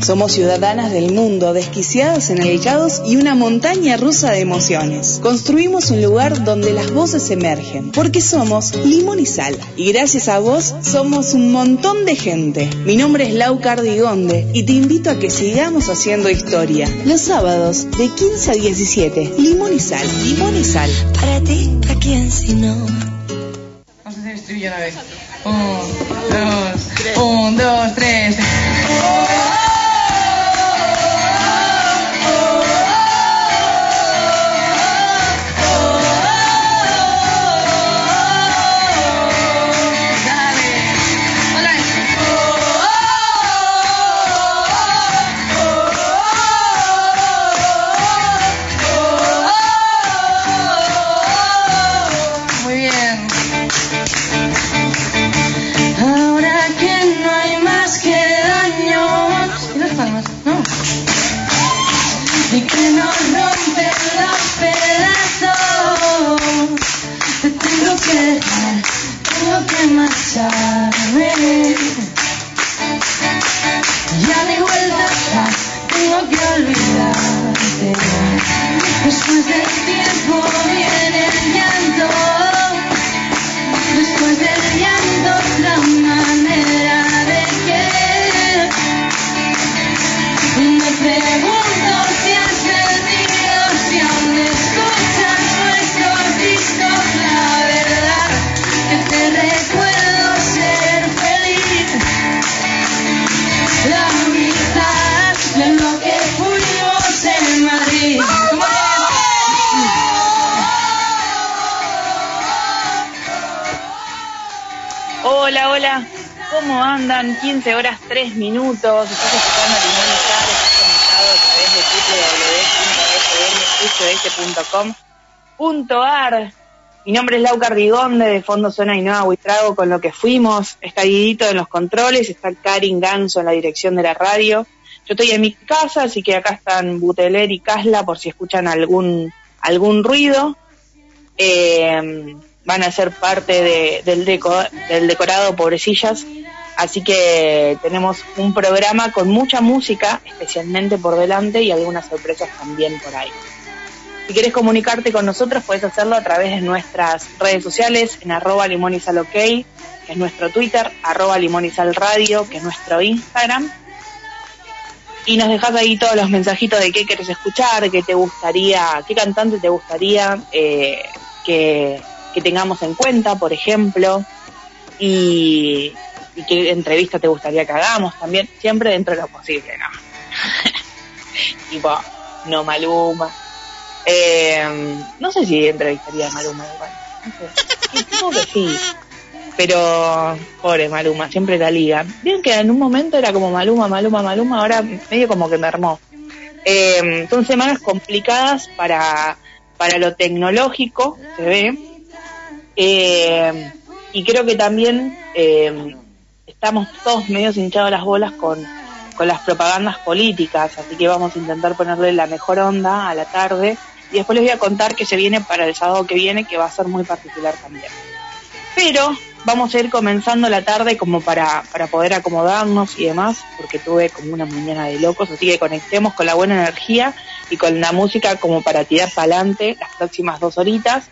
Somos ciudadanas del mundo, desquiciadas en el caos y una montaña rusa de emociones. Construimos un lugar donde las voces emergen, porque somos limón y sal. Y gracias a vos somos un montón de gente. Mi nombre es Lau Cardigonde y te invito a que sigamos haciendo historia. Los sábados de 15 a 17, limón y sal, limón y sal. Para ti, ¿a quién si no? Vamos a hacer el estribillo una vez. Un, dos, un, dos, tres. 3 minutos. Estás escuchando y Sal. Estás conectado a través de www.fmss.com.ar. Mi nombre es Lau Cardigonde, de Fondo Zona Ainhoa Huitrago, con lo que fuimos. Está Guidito en los controles, está Karin Ganso en la dirección de la radio. Yo estoy en mi casa, así que acá están Buteler y Casla por si escuchan algún, algún ruido. Eh, van a ser parte de- del, deco- del decorado Pobrecillas. Así que tenemos un programa con mucha música, especialmente por delante, y algunas sorpresas también por ahí. Si quieres comunicarte con nosotros, puedes hacerlo a través de nuestras redes sociales, en arroba limón y sal ok, que es nuestro Twitter, arroba limón y sal radio, que es nuestro Instagram. Y nos dejas ahí todos los mensajitos de qué quieres escuchar, qué te gustaría, qué cantante te gustaría eh, que, que tengamos en cuenta, por ejemplo, y, y qué entrevista te gustaría que hagamos también, siempre dentro de lo posible, ¿no? tipo, no Maluma. Eh, no sé si entrevistaría a Maluma igual. No sé. Supongo que sí. Pero, pobre Maluma, siempre la liga. Vieron que en un momento era como Maluma, Maluma, Maluma, ahora medio como que mermó. Eh, son semanas complicadas para, para lo tecnológico, se ve. Eh, y creo que también eh, estamos todos medio hinchados las bolas con, con las propagandas políticas, así que vamos a intentar ponerle la mejor onda a la tarde. Y después les voy a contar que se viene para el sábado que viene, que va a ser muy particular también. Pero vamos a ir comenzando la tarde como para, para poder acomodarnos y demás, porque tuve como una mañana de locos, así que conectemos con la buena energía y con la música como para tirar para adelante las próximas dos horitas.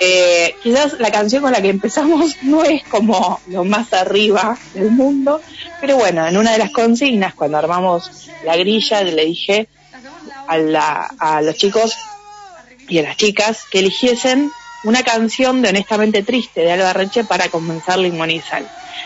Eh, quizás la canción con la que empezamos no es como lo más arriba del mundo, pero bueno, en una de las consignas, cuando armamos la grilla, le dije a, la- a los chicos y a las chicas que eligiesen una canción de Honestamente Triste de Alba Reche para comenzar Limón y.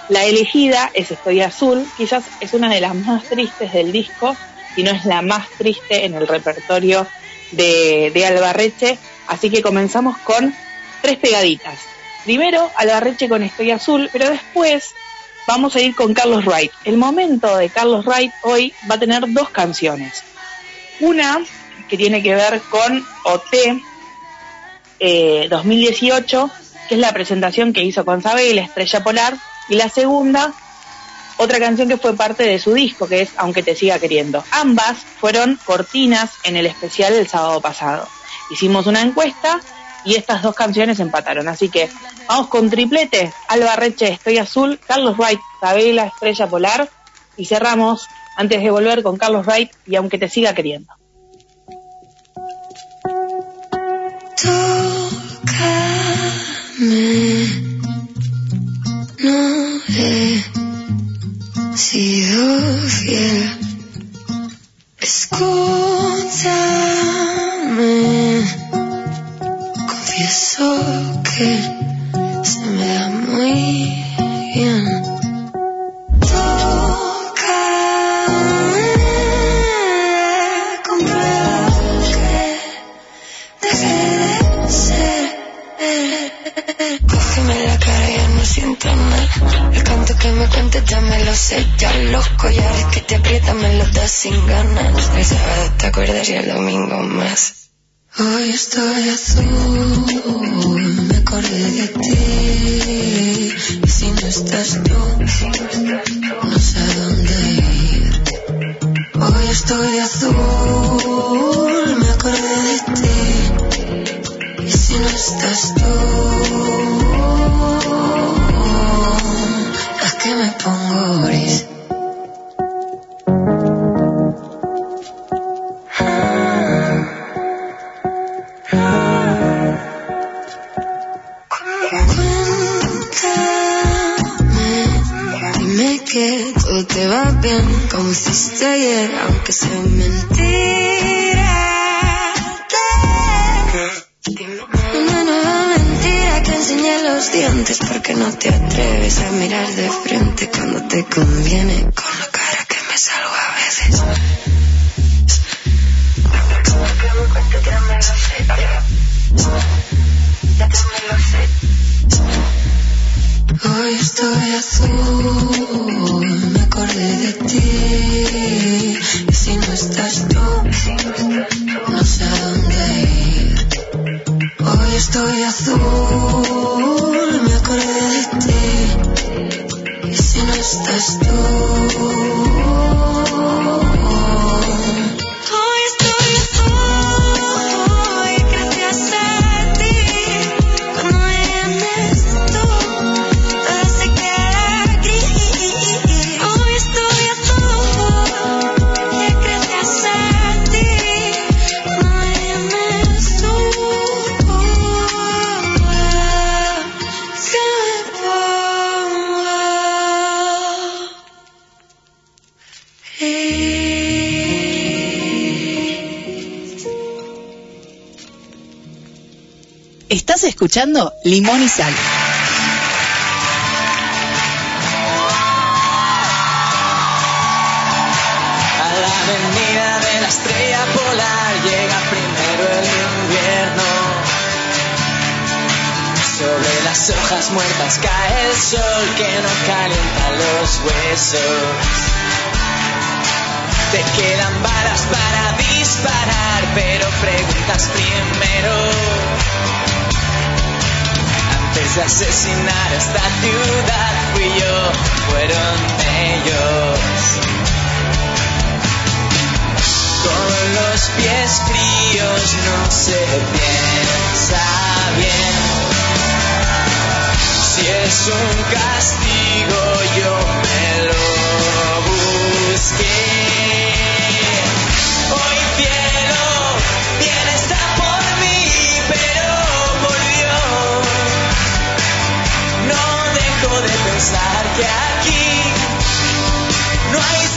La elegida es Estoy Azul, quizás es una de las más tristes del disco, y no es la más triste en el repertorio de, de Alba Reche, así que comenzamos con tres pegaditas. Primero Reche con Estoy Azul, pero después vamos a ir con Carlos Wright. El momento de Carlos Wright hoy va a tener dos canciones. Una que tiene que ver con OT eh, 2018, que es la presentación que hizo con Sabe y la Estrella Polar, y la segunda, otra canción que fue parte de su disco, que es Aunque te siga queriendo. Ambas fueron cortinas en el especial el sábado pasado. Hicimos una encuesta y estas dos canciones empataron. Así que vamos con triplete, Alba Reche, Estoy Azul, Carlos Wright, Sabela, Estrella Polar, y cerramos antes de volver con Carlos Wright y aunque te siga queriendo. Confieso que se me da muy bien. El canto que me cuentes ya me lo sé. Ya los collares que te aprietan me los das sin ganas. El sábado te acuerdas y el domingo más. Hoy estoy azul, me acordé de ti. Y si no estás tú, no sé a dónde ir. Hoy estoy azul, me acordé de ti. Y si no estás tú. que me pongo gris. Todo te va bien como hiciste ayer, aunque sea mentira. los dientes porque no te atreves a mirar de frente cuando te conviene con la cara que me salgo a veces. Hoy estoy azul, acordé de ti. Y si no estás tú, no sé a dónde ir. Hoy estoy azul, me acordé de ti. Y si no estás tú. Escuchando Limón y Sal. A la avenida de la estrella polar llega primero el invierno. Sobre las hojas muertas cae el sol que no calienta los huesos. Te quedan balas para disparar, pero preguntas primero antes de asesinar esta ciudad fui yo, fueron ellos. Con los pies fríos no se piensa bien. Si es un castigo yo me lo busqué. Hoy cielo, vienes a pensar que aquí. No hay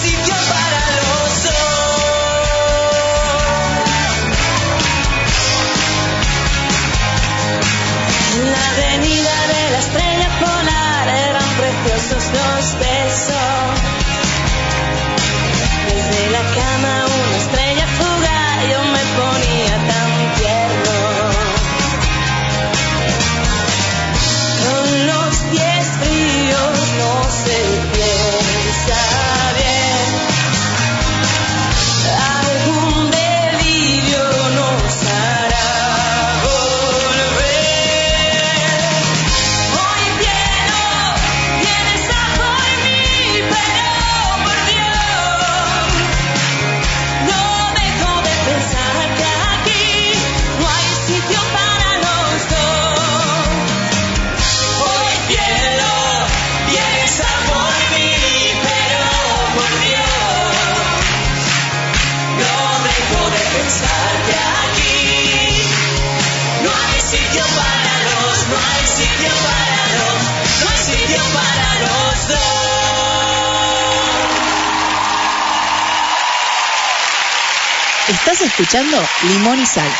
escuchando Limón y Sal.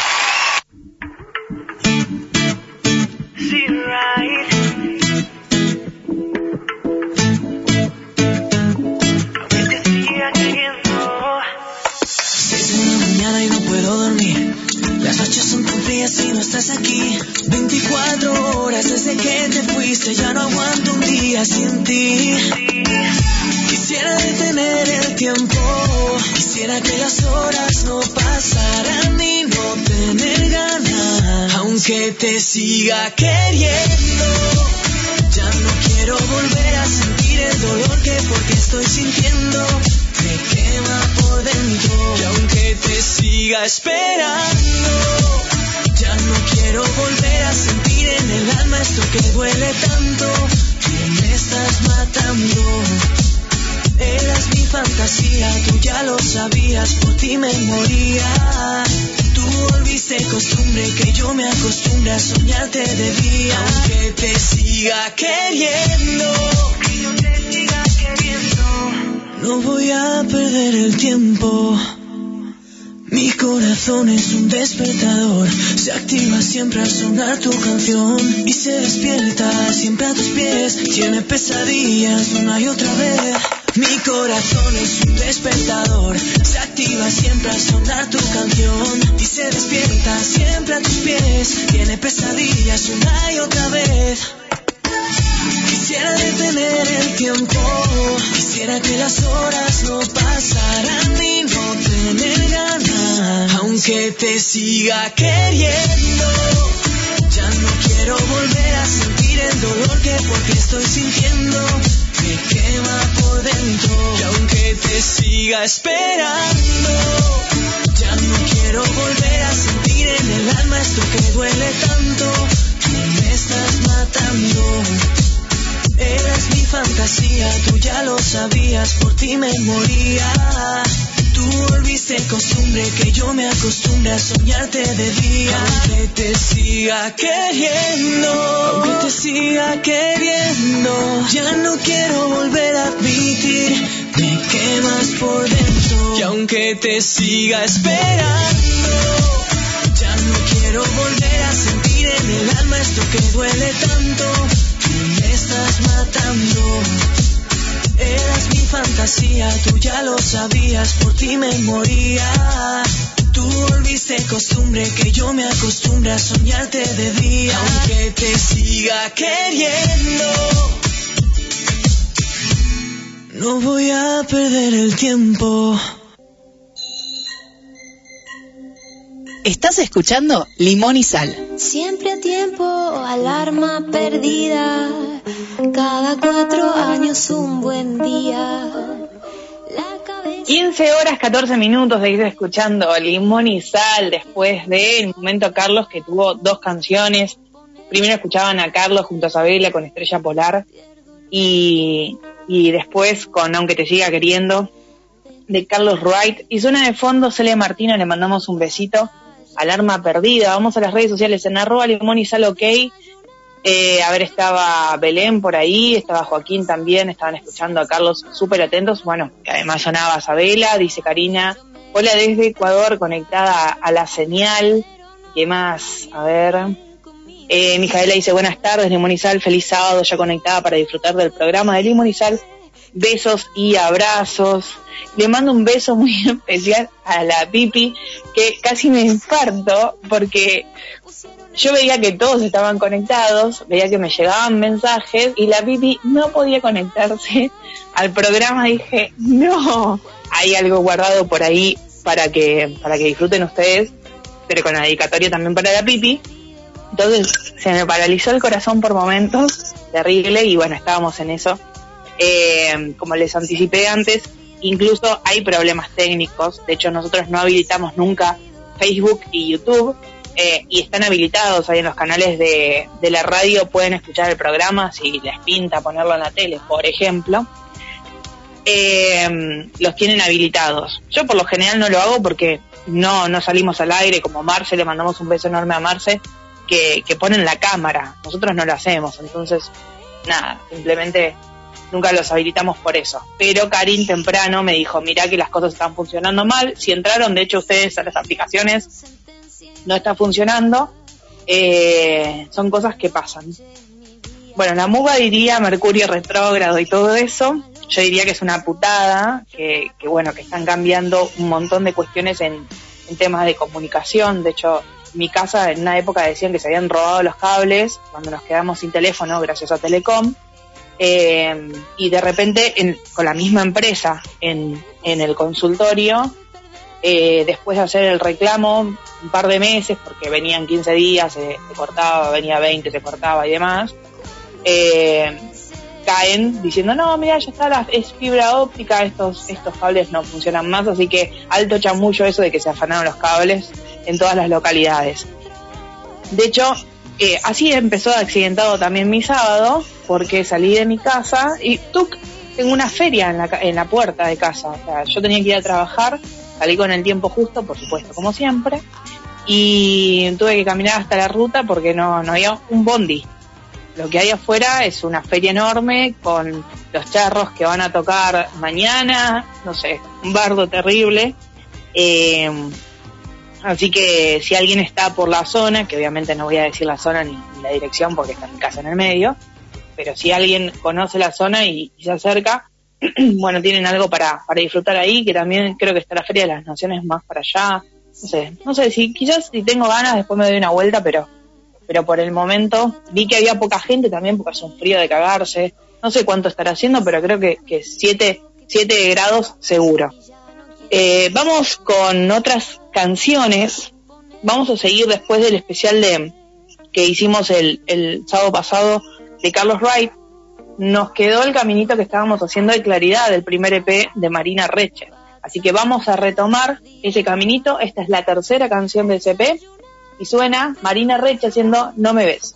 y no puedo dormir. Las noches son tan frías y no estás aquí. 24 horas desde que te fuiste, ya no aguanto un día sin ti. Quisiera detener el tiempo, que las horas no pasaran y no tener ganas. Aunque te siga queriendo, ya no quiero volver a sentir el dolor que porque estoy sintiendo me quema por dentro. Y aunque te siga esperando, ya no quiero volver a sentir en el alma esto que duele tanto. Que me estás matando. Eras mi fantasía, tú ya lo sabías, por ti me moría. Tú volviste costumbre que yo me acostumbre a soñarte de día. Aunque te siga queriendo, que yo te siga queriendo. No voy a perder el tiempo. Mi corazón es un despertador, se activa siempre al sonar tu canción y se despierta siempre a tus pies, tiene pesadillas una y otra vez. Mi corazón es un despertador, se activa siempre al sonar tu canción. Y se despierta siempre a tus pies, tiene pesadillas una y otra vez. Quisiera detener el tiempo, quisiera que las horas no pasaran y no tener ganas, aunque te siga queriendo. Ya no quiero volver a sentir el dolor que porque estoy sintiendo me quema por dentro. Y aunque te siga esperando, ya no quiero volver a sentir en el alma esto que duele tanto. Me estás matando. Eras mi fantasía, tú ya lo sabías, por ti me moría. Tú volviste costumbre que yo me acostumbre a soñarte de día. Aunque te siga queriendo, aunque te siga queriendo, ya no quiero volver a admitir, me quemas por dentro. Y aunque te siga esperando, ya no quiero volver a sentir en el alma esto que duele tanto me estás matando. Eras mi fantasía, tú ya lo sabías, por ti me moría. Tú volviste costumbre que yo me acostumbre a soñarte de día. Aunque te siga queriendo, no voy a perder el tiempo. Estás escuchando Limón y Sal. Siempre a tiempo, alarma perdida. Cada cuatro años un buen día. La cabeza... 15 horas 14 minutos de ir escuchando Limón y Sal después del momento Carlos que tuvo dos canciones. Primero escuchaban a Carlos junto a Sabela con Estrella Polar y, y después con Aunque te siga queriendo de Carlos Wright. Y suena de fondo Celia Martino, le mandamos un besito. Alarma perdida. Vamos a las redes sociales en arroba limón y sal ok. Eh, a ver, estaba Belén por ahí, estaba Joaquín también, estaban escuchando a Carlos súper atentos. Bueno, además sonaba Sabela, dice Karina. Hola desde Ecuador, conectada a la señal. ¿Qué más? A ver. Eh, Mijaela dice buenas tardes, Sal, feliz sábado, ya conectada para disfrutar del programa de Sal. Besos y abrazos. Le mando un beso muy especial a la Pipi, que casi me infarto porque yo veía que todos estaban conectados, veía que me llegaban mensajes y la Pipi no podía conectarse al programa. Dije, no, hay algo guardado por ahí para que, para que disfruten ustedes, pero con la dedicatoria también para la Pipi. Entonces se me paralizó el corazón por momentos, terrible, y bueno, estábamos en eso. Eh, como les anticipé antes, incluso hay problemas técnicos. De hecho, nosotros no habilitamos nunca Facebook y YouTube. eh, y están habilitados ahí en los canales de, la radio, pueden escuchar el programa si les pinta ponerlo en la tele, por ejemplo. Eh, los tienen habilitados. Yo por lo general no lo hago porque no, no salimos al aire, como Marce, le mandamos un beso enorme a Marce, que, que ponen la cámara. Nosotros no lo hacemos, entonces, nada, simplemente nunca los habilitamos por eso. Pero Karin temprano me dijo, mira que las cosas están funcionando mal. Si entraron, de hecho, ustedes a las aplicaciones, no está funcionando. Eh, son cosas que pasan. Bueno, la muga diría Mercurio retrógrado y todo eso. Yo diría que es una putada, que, que bueno, que están cambiando un montón de cuestiones en, en temas de comunicación. De hecho, mi casa en una época decían que se habían robado los cables cuando nos quedamos sin teléfono gracias a Telecom. Eh, y de repente en- con la misma empresa en, en el consultorio, eh, después de hacer el reclamo un par de meses, porque venían 15 días, se, cortaba, venía 20, se cortaba y demás, eh, caen diciendo, no, mira, ya está, la, es fibra óptica, estos, estos cables no funcionan más, así que alto chamullo eso de que se afanaron los cables en todas las localidades. De hecho, eh, así empezó accidentado también mi sábado, porque salí de mi casa y ¡tuc! tengo una feria en la, en la puerta de casa. O sea, yo tenía que ir a trabajar, salí con el tiempo justo, por supuesto, como siempre, y tuve que caminar hasta la ruta porque no, no había un bondi. Lo que hay afuera es una feria enorme con los charros que van a tocar mañana, no sé, un bardo terrible. Eh, así que si alguien está por la zona, que obviamente no voy a decir la zona ni, la dirección porque está mi casa en el medio, pero si alguien conoce la zona y, se acerca, bueno, tienen algo para, para disfrutar ahí, que también creo que está la Feria de las Naciones más para allá. No sé, no sé, si quizás si tengo ganas después me doy una vuelta, pero pero por el momento vi que había poca gente también porque hace un frío de cagarse. No sé cuánto estará haciendo, pero creo que, que 7 siete grados seguro. Eh, vamos con otras canciones. Vamos a seguir después del especial de que hicimos el, sábado pasado de Carlos Wright. Nos quedó el caminito que estábamos haciendo de claridad del primer EP de Marina Reche. Así que vamos a retomar ese caminito. Esta es la tercera canción de ese EP y suena Marina Reche haciendo No me ves.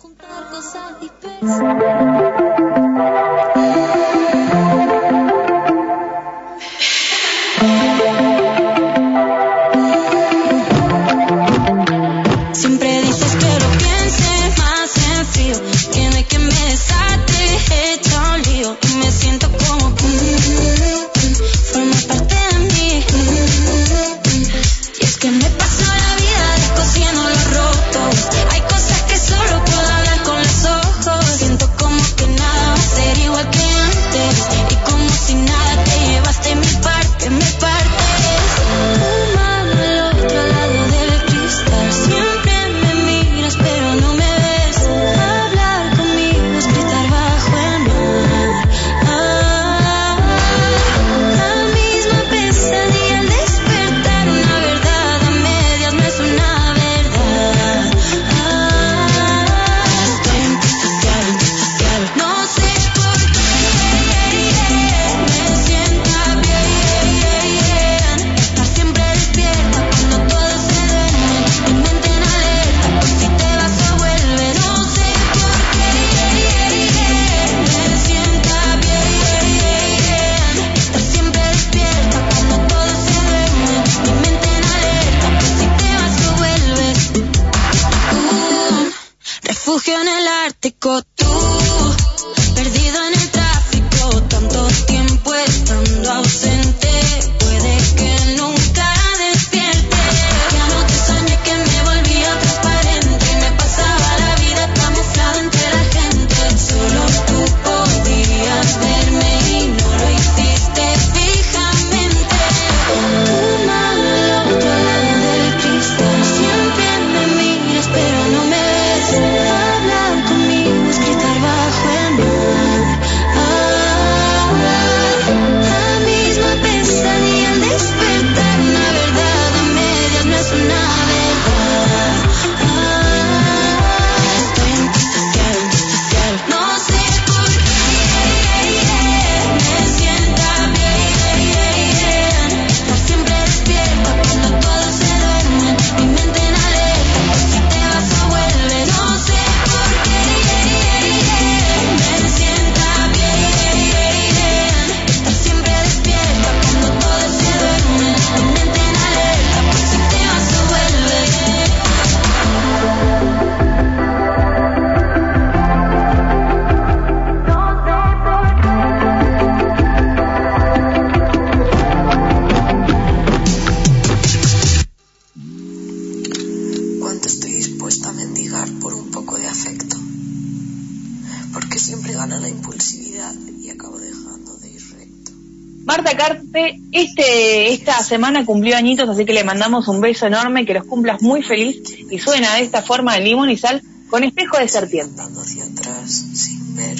Semana cumplió añitos, así que le mandamos un beso enorme, que los cumplas muy feliz y suena de esta forma de limón y sal con espejo de serpiente. hacia atrás sin ver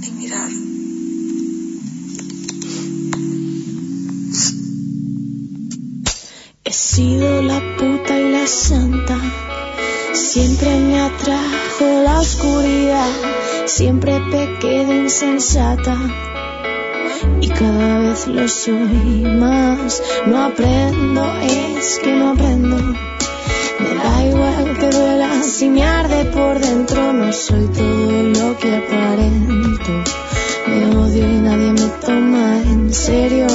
ni mirar. He sido la puta y la santa. Siempre me atrajo la oscuridad. Siempre pequé de insensata. Y cada vez lo soy más. No aprendo, es que no aprendo. Me da igual que duela si me arde por dentro. No soy todo lo que aparento. Me odio y nadie me toma en serio.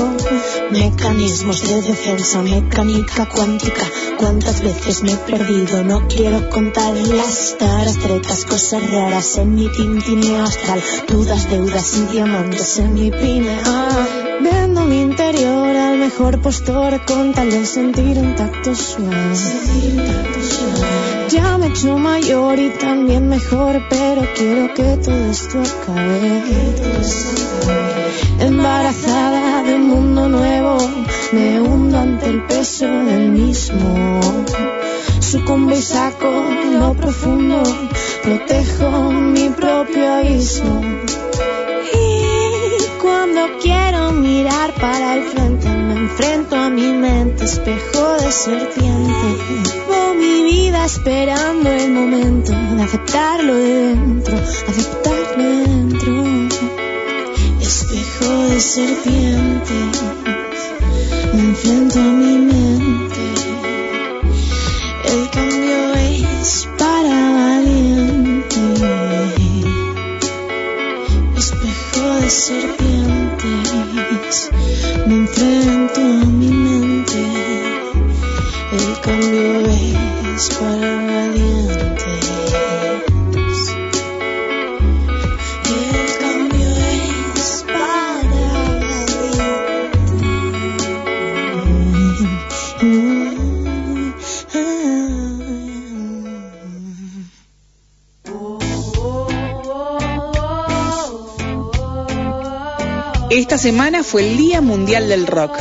Mecanismos de defensa, mecánica cuántica. Cuántas veces me he perdido, no quiero contar las taras tretas, cosas raras en mi tintineo astral. Dudas, deudas y diamantes en mi pineal. Mejor postor con tal de sentir un tacto suave. Ya me he hecho mayor y también mejor, pero quiero que todo esto acabe. Embarazada de un mundo nuevo, me hundo ante el peso del mismo. Sucumbo y saco lo profundo, protejo mi propio abismo. Y cuando quiero mirar para el frente, enfrento a mi mente, espejo de serpiente. Vivo mi vida esperando el momento de aceptarlo de dentro, aceptarlo de dentro. Espejo de serpiente, me enfrento a mi mente. El cambio es para valientes. Espejo de serpientes, Esta semana fue el Día Mundial del Rock.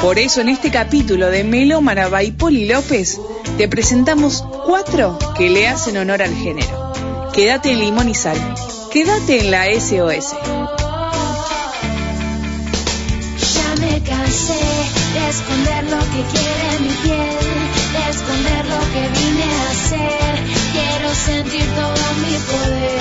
Por eso en este capítulo de Melo Marabá y Poli López te presentamos cuatro que le hacen honor al género. Quédate en Limón y Sal. Quédate en la SOS. Ya me de esconder lo que de esconder lo que vine a hacer. Sentir todo mi poder.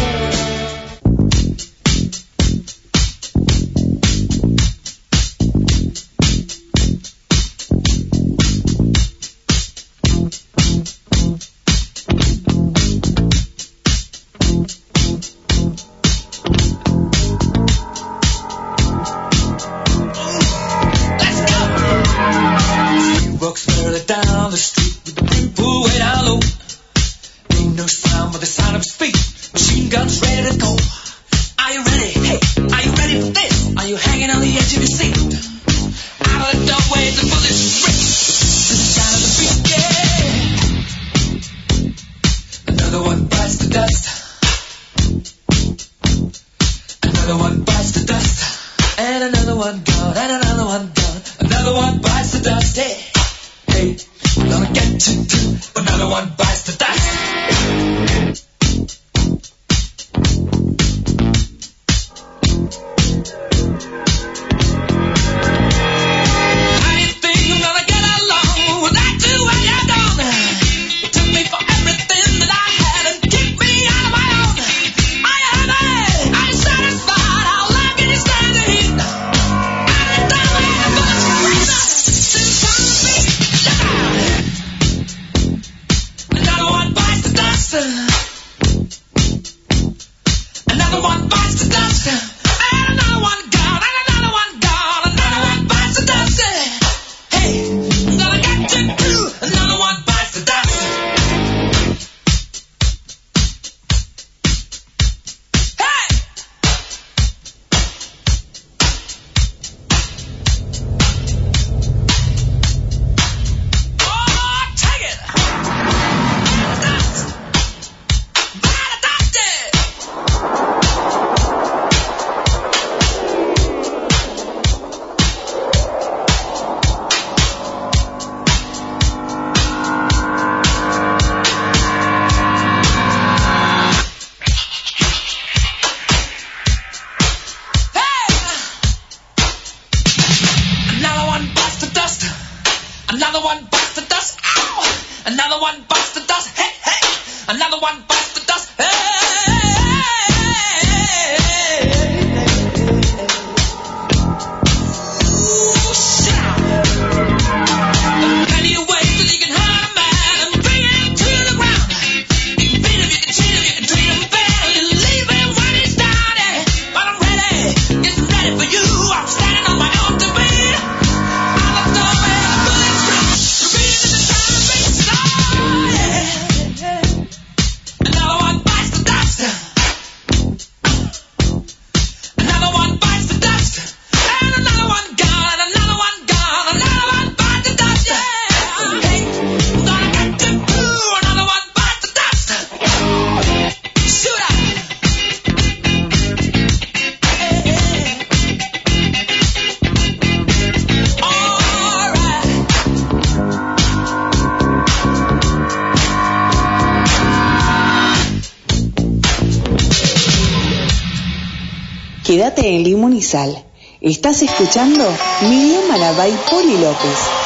Estás escuchando Miriam Marabay Poli López.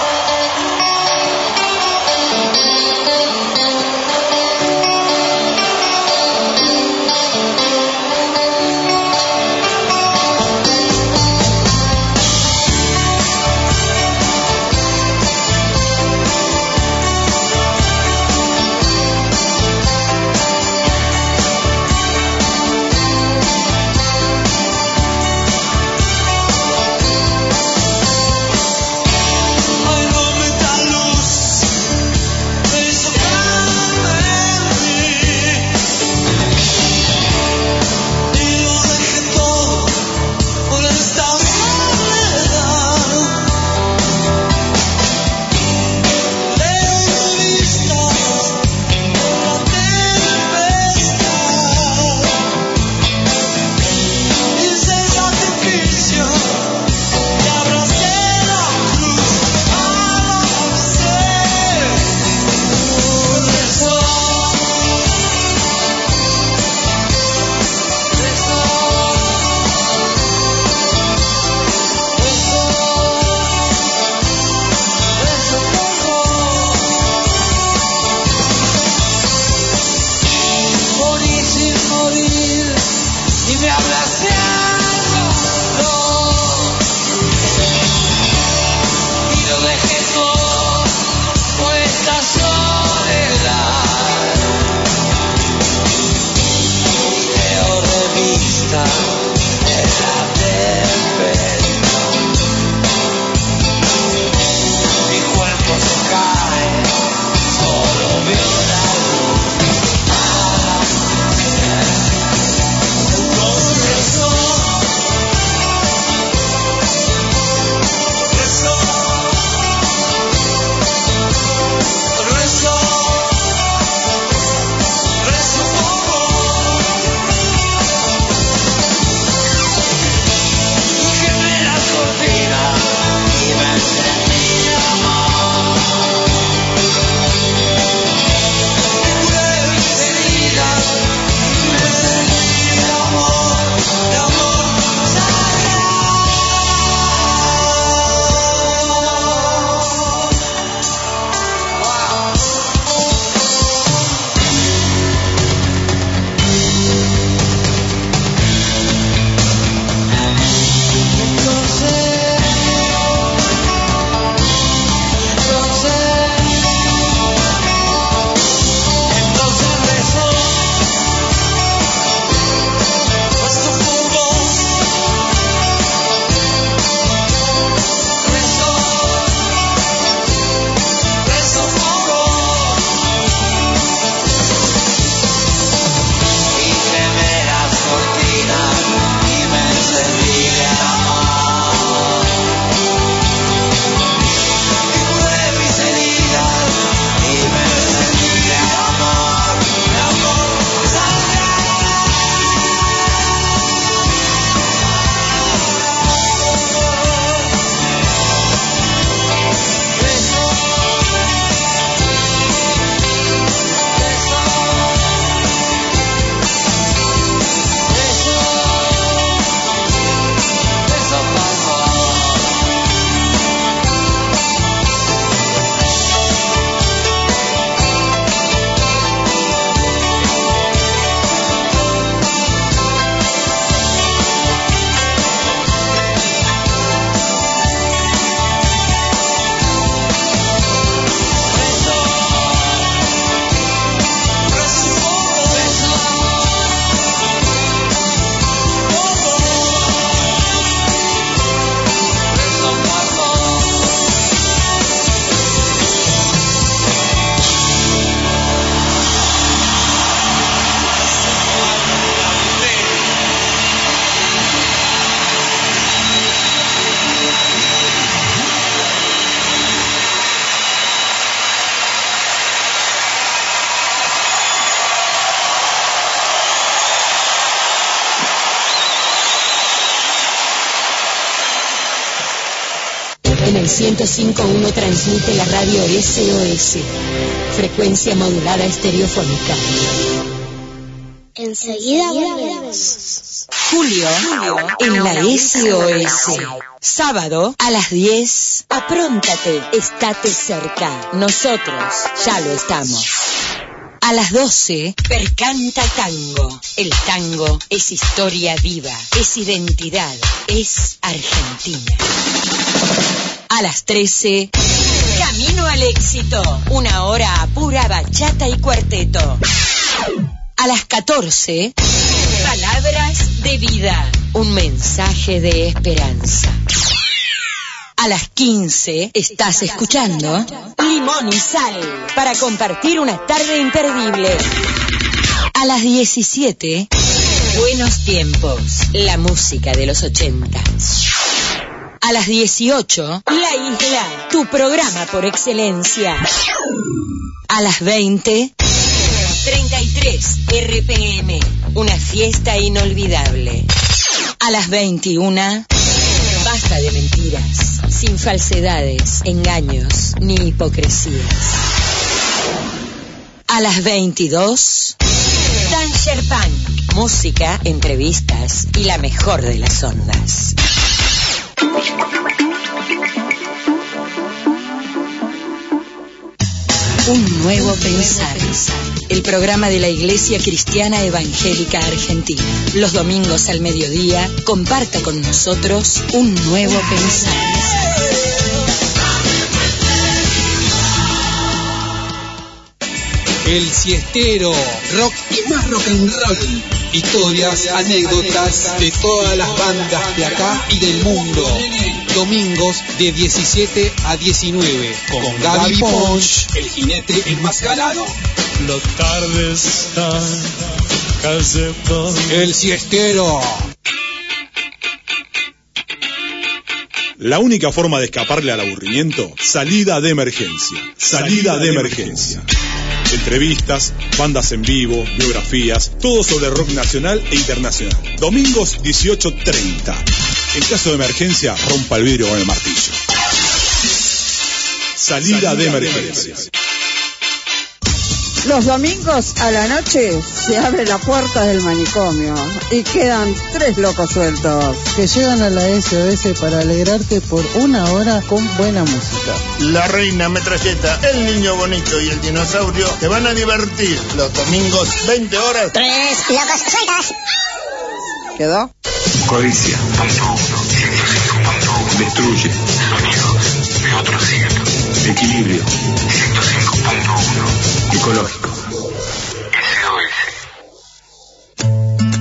105.1 transmite la radio SOS, frecuencia modulada estereofónica. Enseguida volvemos. Julio, en la SOS. Sábado a las 10. Apróntate, estate cerca. Nosotros ya lo estamos. A las 12, Percanta Tango. El tango es historia viva, es identidad, es Argentina. A las 13, Camino al éxito. Una hora pura bachata y cuarteto. A las 14, Palabras de vida. Un mensaje de esperanza. A las 15 estás escuchando Limón y Sal para compartir una tarde imperdible. A las 17, Buenos Tiempos, la música de los 80. A las 18, La Isla, tu programa por excelencia. A las 20, 33 RPM, una fiesta inolvidable. A las 21, basta de mentiras, sin falsedades, engaños ni hipocresías. A las 22, Danger Punk, música, entrevistas y la mejor de las ondas. Un nuevo pensar. El programa de la Iglesia Cristiana Evangélica Argentina. Los domingos al mediodía, comparta con nosotros un nuevo pensar. El siestero, rock y más rock and roll. Historias, anécdotas de todas las bandas de acá y del mundo. Domingos de 17 a 19 con Gaby Ponch, el jinete enmascarado. Los tardes. El siestero. La única forma de escaparle al aburrimiento, salida de emergencia. Salida de emergencia. Entrevistas, bandas en vivo, biografías, todo sobre rock nacional e internacional. Domingos 18.30. En caso de emergencia, rompa el vidrio con el martillo. Salida, de emergencia. Los domingos a la noche se abre la puerta del manicomio y quedan tres locos sueltos. que llegan a la SOS para alegrarte por una hora con buena música. La reina metralleta, el niño bonito y el dinosaurio te van a divertir los domingos 20 horas. Tres locos sueltos. ¿Quedó? Codicia. Destruye. Sonidos de otro siglo. Equilibrio. 105.1. Ecológico.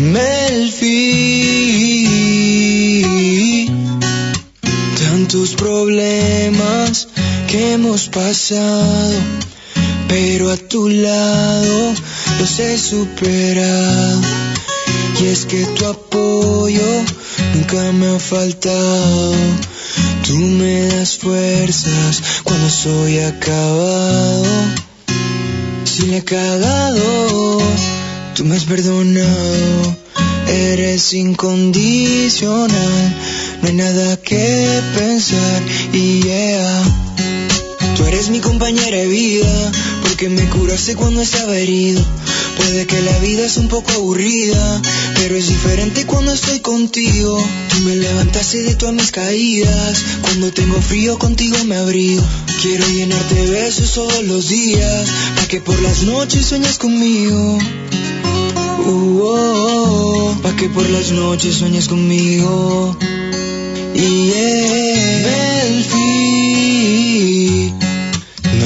Melfi. Tantos problemas que hemos pasado, pero a tu lado los he superado. Y es que tu apoyo nunca me ha faltado. Tú me das fuerzas cuando soy acabado. Si le he cagado, tú me has perdonado. Eres incondicional, no hay nada que pensar. Y yeah, tú eres mi compañera de vida, porque me curaste cuando estaba herido. Puede que la vida es un poco aburrida, pero es diferente cuando estoy contigo. Tú me levantaste de todas mis caídas, cuando tengo frío contigo me abrigo. Quiero llenarte de besos todos los días, para que por las noches sueñes conmigo. Pa' que por las noches sueñes conmigo. Y yeah,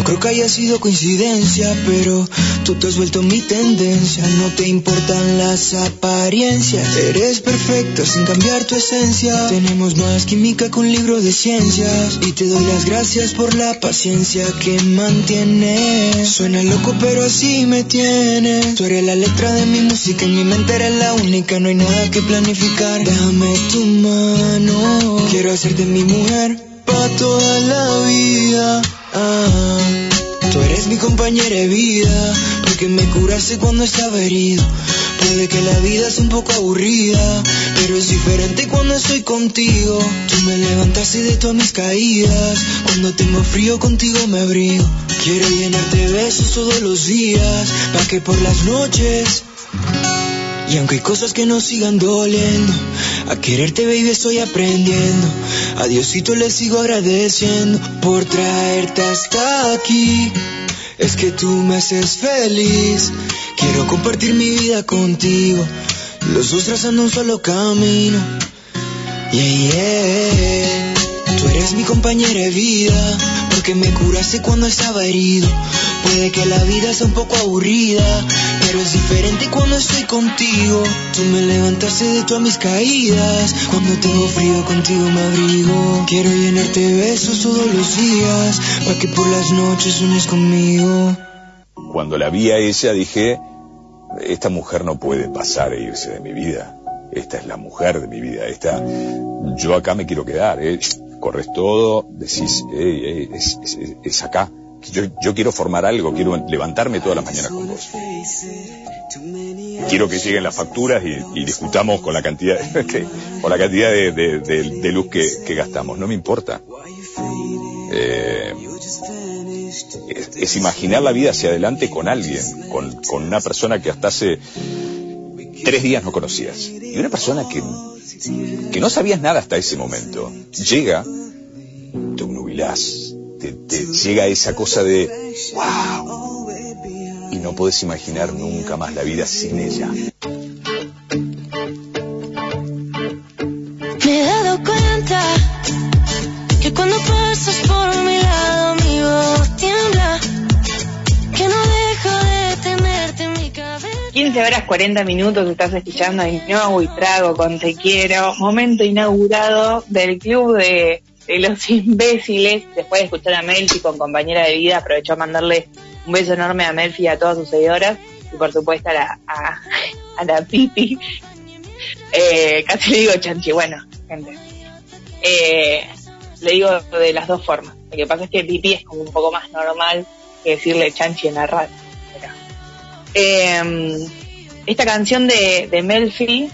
creo que haya sido coincidencia, pero tú te has vuelto mi tendencia. No te importan las apariencias. Eres perfecta sin cambiar tu esencia. Tenemos más química que un libro de ciencias. Y te doy las gracias por la paciencia que mantienes. Suena loco, pero así me tienes. Tú eres la letra de mi música, en mi mente eres la única. No hay nada que planificar. Dame tu mano. Quiero hacerte mi mujer pa' toda la vida. Ah. Tú eres mi compañera de vida, porque me curaste cuando estaba herido. Puede que la vida es un poco aburrida, pero es diferente cuando estoy contigo. Tú me levantaste de todas mis caídas, cuando tengo frío contigo me abrigo. Quiero llenarte de besos todos los días, pa' que por las noches y aunque hay cosas que nos sigan doliendo, a quererte baby estoy aprendiendo. A Diosito le sigo agradeciendo por traerte hasta aquí. Es que tú me haces feliz. Quiero compartir mi vida contigo. Los dos trazando un solo camino. Yeah, yeah. Eres mi compañera de vida, porque me curaste cuando estaba herido. Puede que la vida sea un poco aburrida, pero es diferente cuando estoy contigo. Tú me levantaste de todas mis caídas, cuando tengo frío contigo me abrigo. Quiero llenarte de besos todos los días, para que por las noches sueñes conmigo. Cuando la vi a ella dije, esta mujer no puede pasar e irse de mi vida. Esta es la mujer de mi vida. Esta, yo acá me quiero quedar. ¿eh? Corres todo, decís, "Ey, ey, es, es- es acá. Yo, yo quiero formar algo, quiero levantarme todas las mañanas con vos. Quiero que lleguen las facturas y, discutamos con la cantidad, con la cantidad de, luz que, gastamos. No me importa. Eh, es, es imaginar la vida hacia adelante con alguien, con, con una persona que hasta hace tres días no conocías. Y una persona que, que no sabías nada hasta ese momento. Llega, te obnubilás, te, te llega esa cosa de wow. Y no puedes imaginar nunca más la vida sin ella. Me he dado cuenta que cuando pasas por 13 horas 40 minutos estás escuchando a Innovo y Trago con Te Quiero. Momento inaugurado del Club de, los Imbéciles. Después de escuchar a Melfi con compañera de vida, aprovechó a mandarle un beso enorme a Melfi y a todas sus seguidoras. Y por supuesto a la, a, Pipi. Eh, casi le digo chanchi, bueno, gente. Eh, le digo de las dos formas. Lo que pasa es que Pipi es como un poco más normal que decirle chanchi en la radio esta canción de, de Melfi,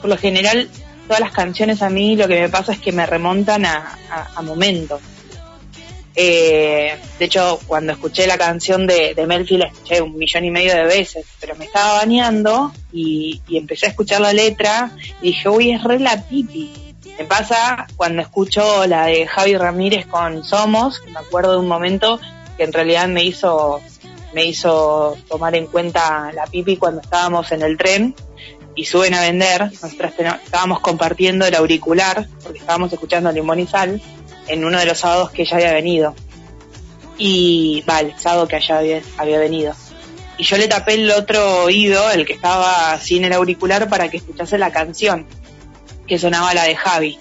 por lo general, todas las canciones a mí lo que me pasa es que me remontan a, momentos. Eh, de hecho, cuando escuché la canción de, de Melfi la escuché un millón y medio de veces, pero me estaba bañando y, y empecé a escuchar la letra y dije, uy, es re la pipi. Me pasa cuando escucho la de Javi Ramírez con Somos, que me acuerdo de un momento que en realidad me hizo me hizo tomar en cuenta la pipi cuando estábamos en el tren y suben a vender. Nosotros teno- estábamos compartiendo el auricular porque estábamos escuchando Limón y Sal en uno de los sábados que ella había venido. Y, vale, el sábado que había, había venido. Y yo le tapé el otro oído, el que estaba sin el auricular, para que escuchase la canción, que sonaba la de Javi.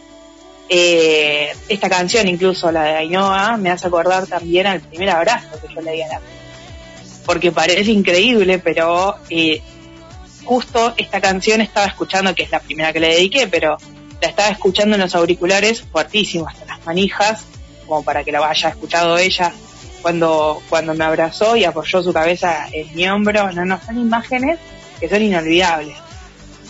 Eh, esta canción, incluso la de Ainhoa, me hace acordar también al primer abrazo que yo le di a la porque parece increíble, pero eh, justo esta canción estaba escuchando, que es la primera que le dediqué, pero la estaba escuchando en los auriculares fuertísimo, hasta las manijas, como para que la haya escuchado ella cuando, cuando me abrazó y apoyó su cabeza en mi hombro. No, no, son imágenes que son inolvidables.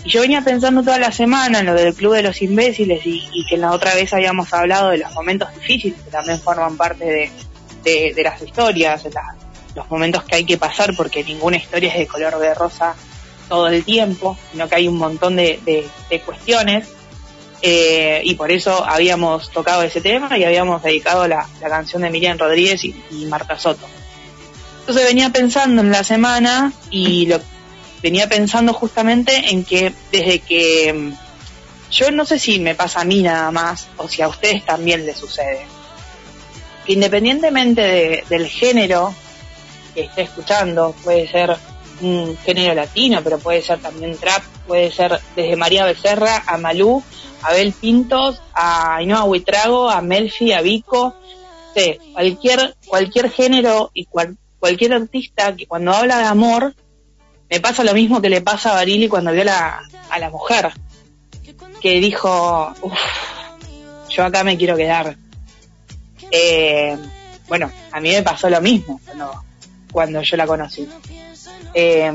Y yo venía pensando toda la semana en lo del Club de los Imbéciles y, y que la otra vez habíamos hablado de los momentos difíciles que también forman parte de, de, las historias, de los momentos que hay que pasar, porque ninguna historia es de color de rosa todo el tiempo, sino que hay un montón de, cuestiones. eh, y por eso habíamos tocado ese tema y habíamos dedicado la, canción de Miriam Rodríguez y, y Marta Soto. Entonces venía pensando en la semana y lo venía pensando justamente en que desde que mm, yo no sé si me pasa a mí nada más o si a ustedes también les sucede. que independientemente de- del género que esté escuchando, puede ser un género latino, pero puede ser también trap, puede ser desde María Becerra a Malú, a Abel Pintos, a Ainhoa Huitrago, a Melfi, a Vico, sé, cualquier, cualquier género y cual- cualquier artista que cuando habla de amor, me pasa lo mismo que le pasa a Barili cuando vio la, a la mujer, que dijo, "Uf, yo acá me quiero quedar. Eh, bueno, a mí me pasó lo mismo cuando, cuando yo la conocí. Eh,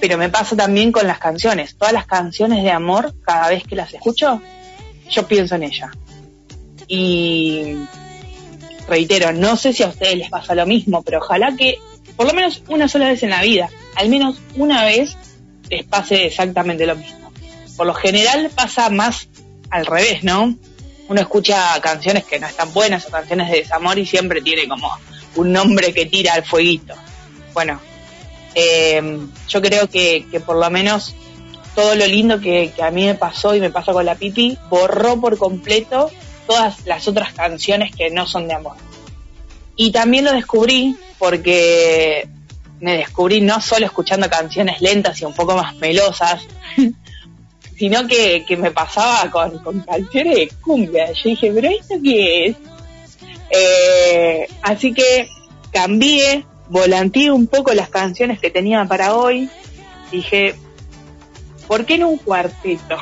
pero me pasa también con las canciones. Todas las canciones de amor, cada vez que las escucho, yo pienso en ella. Y reitero, no sé si a ustedes les pasa lo mismo, pero ojalá que por lo menos una sola vez en la vida, al menos una vez, les pase exactamente lo mismo. Por lo general pasa más al revés, ¿no? Uno escucha canciones que no están buenas o canciones de desamor y siempre tiene como un nombre que tira al fueguito. Bueno, eh, yo creo que, por lo menos todo lo lindo que, que a mí me pasó y me pasa con la pipi borró por completo todas las otras canciones que no son de amor. Y también lo descubrí porque me descubrí no solo escuchando canciones lentas y un poco más melosas, sino que, que me pasaba con, con canciones de cumbia. Yo dije, pero ¿esto qué es? Eh, así que cambié, volanteé un poco las canciones que tenía para hoy. Dije, ¿por qué no un cuarteto?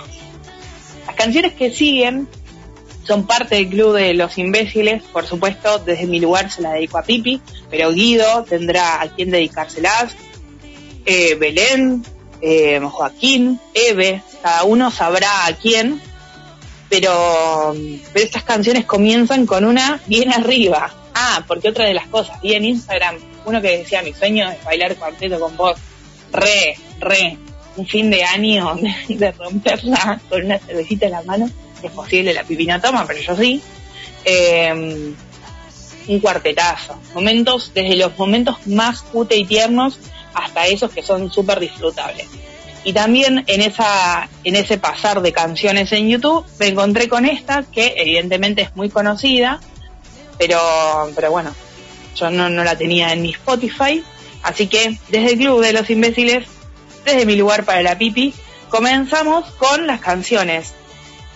Las canciones que siguen son parte del club de los imbéciles, por supuesto, desde mi lugar se la dedico a Pipi, pero Guido tendrá a quien dedicárselas, eh, Belén, eh, Joaquín, Eve, cada uno sabrá a quién, pero, pero estas canciones comienzan con una bien arriba. Ah, porque otra de las cosas, vi en Instagram uno que decía mi sueño es bailar cuarteto con vos, re, re, un fin de año de, romperla con una cervecita en la mano, es posible, la pipi no toma, pero yo sí. Eh, un cuartetazo, momentos, desde los momentos más cute y tiernos hasta esos que son súper disfrutables. Y también en esa, en ese pasar de canciones en YouTube me encontré con esta que evidentemente es muy conocida, pero, pero bueno, yo no, no la tenía en mi Spotify, así que desde el Club de los Imbéciles, desde mi lugar para la pipi, comenzamos con las canciones.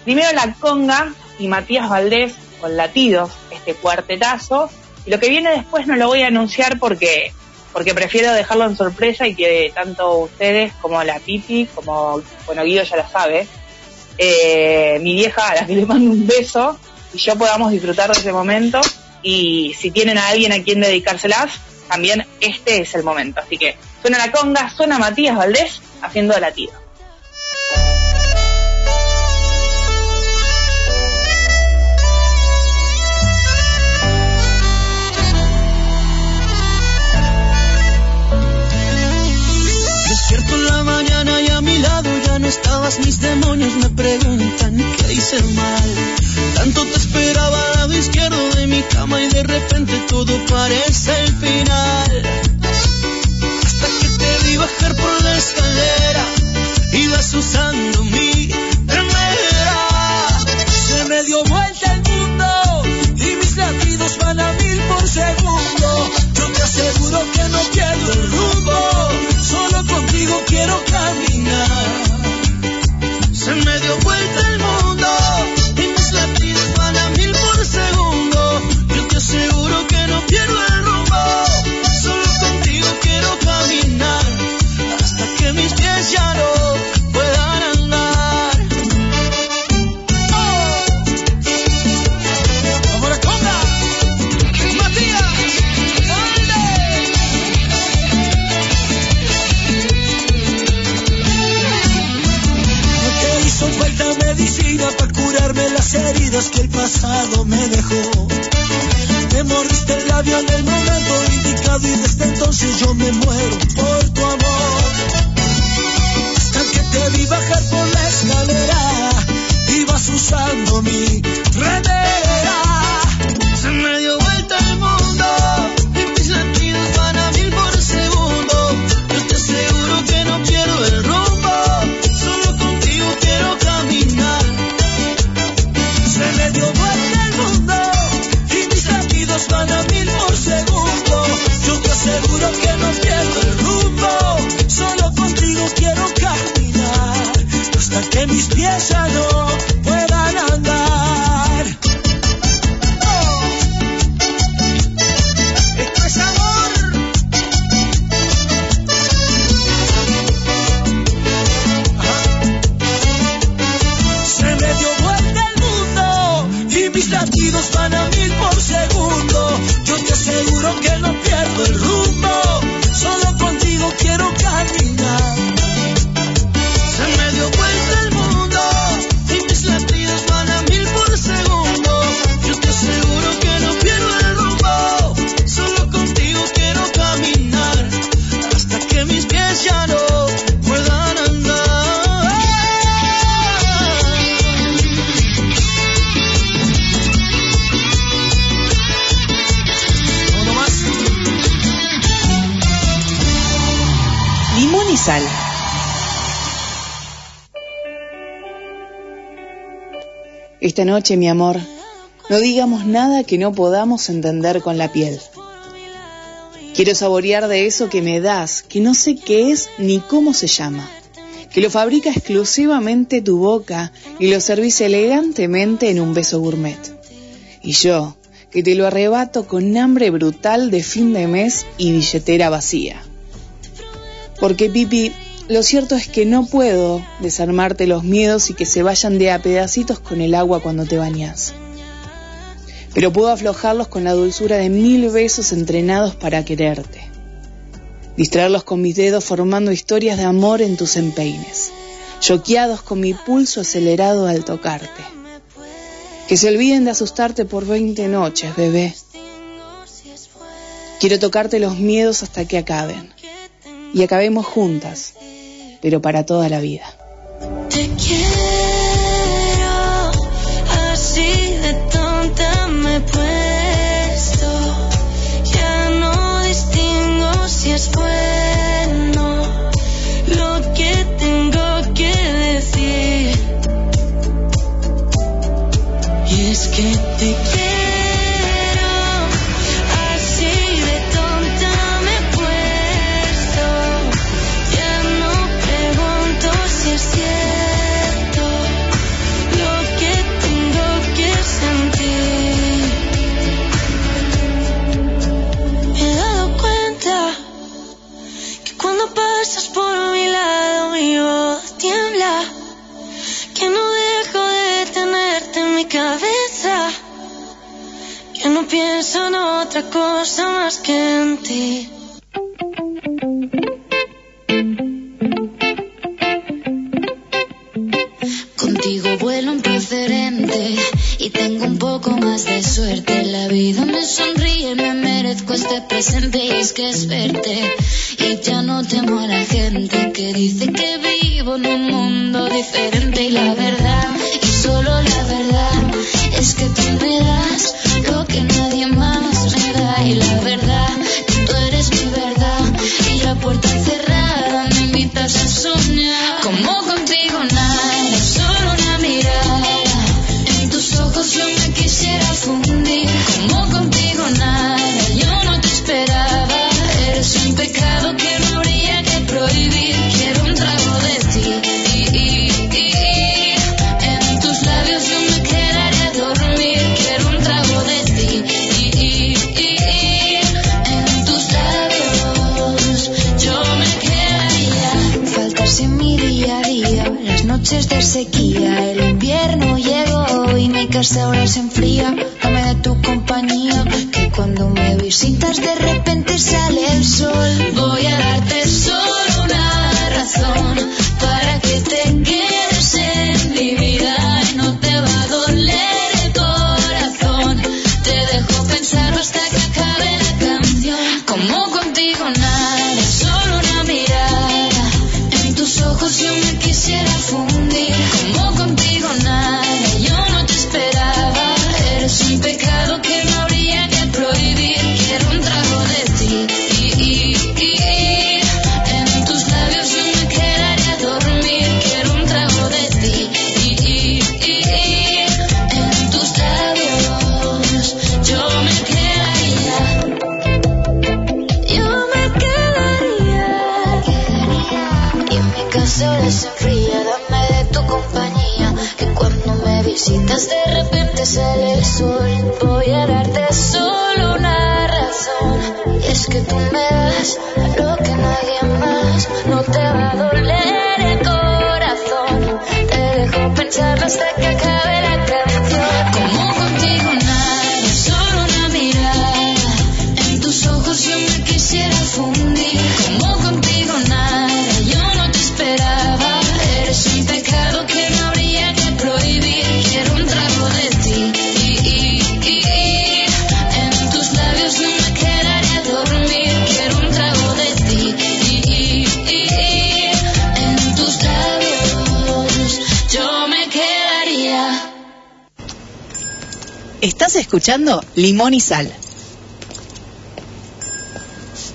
Primero La Conga y Matías Valdés con Latidos, este cuartetazo, y lo que viene después no lo voy a anunciar porque porque prefiero dejarlo en sorpresa y que tanto ustedes como la Pipi, como bueno Guido ya lo sabe, eh, mi vieja a la que le mando un beso y yo podamos disfrutar de ese momento y si tienen a alguien a quien dedicárselas, también este es el momento. Así que suena la conga, suena Matías Valdés haciendo latido. Despierto en la mañana y a mi lado ya no estabas. Mis demonios me preguntan qué hice mal. Tanto te esperaba al lado izquierdo de mi cama y de repente todo parece el final. Hasta que te vi bajar por la escalera, ibas usando mi que el pasado me dejó. Me mordiste el labio en el momento indicado y desde entonces yo me muero por tu amor. Hasta que te vi bajar por la escalera, ibas usando mi remera. Noche, mi amor, no digamos nada que no podamos entender con la piel. Quiero saborear de eso que me das, que no sé qué es ni cómo se llama, que lo fabrica exclusivamente tu boca y lo servís elegantemente en un beso gourmet. Y yo, que te lo arrebato con hambre brutal de fin de mes y billetera vacía. Porque, Pipi, lo cierto es que no puedo desarmarte los miedos y que se vayan de a pedacitos con el agua cuando te bañas. Pero puedo aflojarlos con la dulzura de mil besos entrenados para quererte. Distraerlos con mis dedos formando historias de amor en tus empeines, choqueados con mi pulso acelerado al tocarte. Que se olviden de asustarte por 20 noches, bebé. Quiero tocarte los miedos hasta que acaben. Y acabemos juntas, pero para toda la vida. Pienso en otra cosa más que en ti. Contigo vuelo un preferente y tengo un poco más de suerte. La vida me sonríe, me merezco este presente y es que es verte. Y ya no temo a la gente que dice que vivo en un mundo diferente. Y la verdad, y solo la verdad, es que tú me das lo que nadie más me da. Y la verdad, de sequía, el invierno llegó y mi casa ahora se enfría. Dame de tu compañía, que cuando me visitas de repente sale el sol. Voy a darte escuchando Limón y Sal.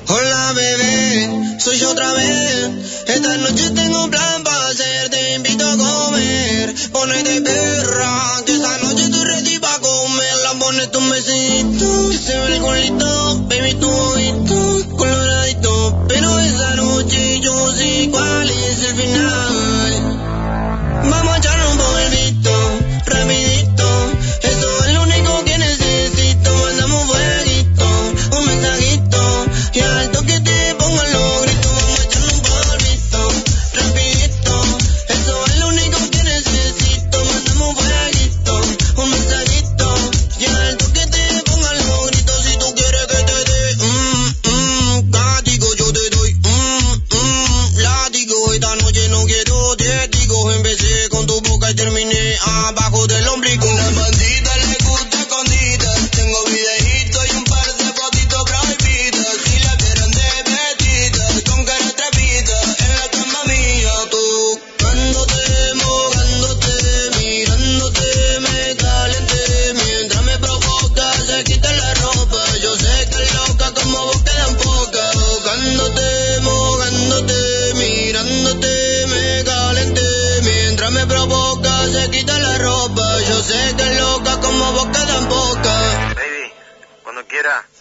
Hola bebé, soy yo otra vez. Esta noche tengo plan para hacer, te invito a comer. Ponete perra, que esta noche estoy ready para comer. La pones tu besito, que se ve el culito, baby tu ojito,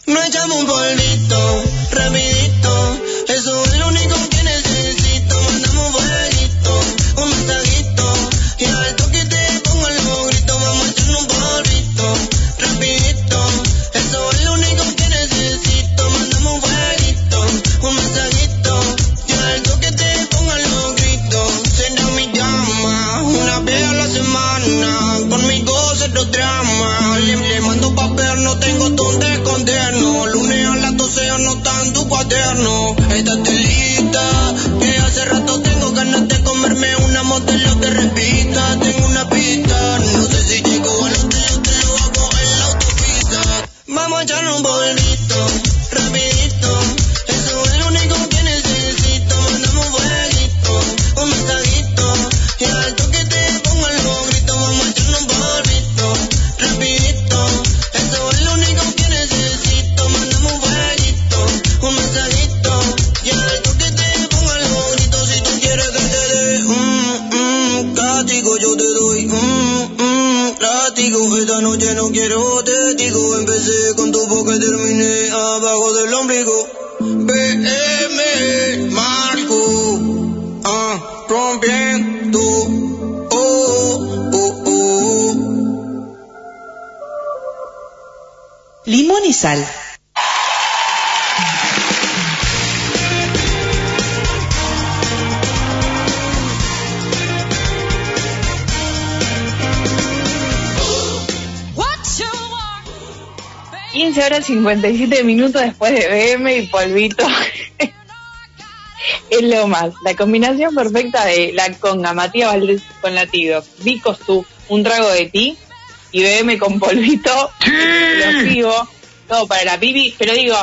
No echamos un polvito, rapidito. 57 minutos después de BM y polvito. es lo más. La combinación perfecta de la conga, Matías Valdés con latido, Vicos tú, un trago de ti y BM con polvito. Explosivo. Todo para la pipi. Pero digo,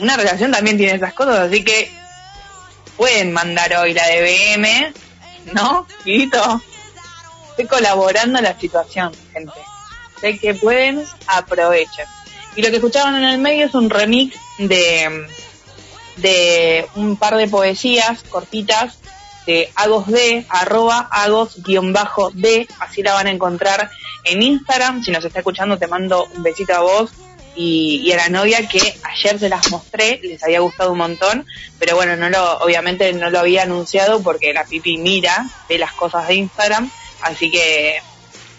una relación también tiene esas cosas, así que pueden mandar hoy la de BM, ¿no? Vito. Estoy colaborando en la situación, gente. Sé que pueden, aprovechen. Y lo que escuchaban en el medio es un remix de, de un par de poesías cortitas de Agos D, arroba Agos-D, así la van a encontrar en Instagram. Si nos está escuchando, te mando un besito a vos y, y a la novia que ayer se las mostré, les había gustado un montón, pero bueno, no lo, obviamente no lo había anunciado porque la pipi mira de las cosas de Instagram, así que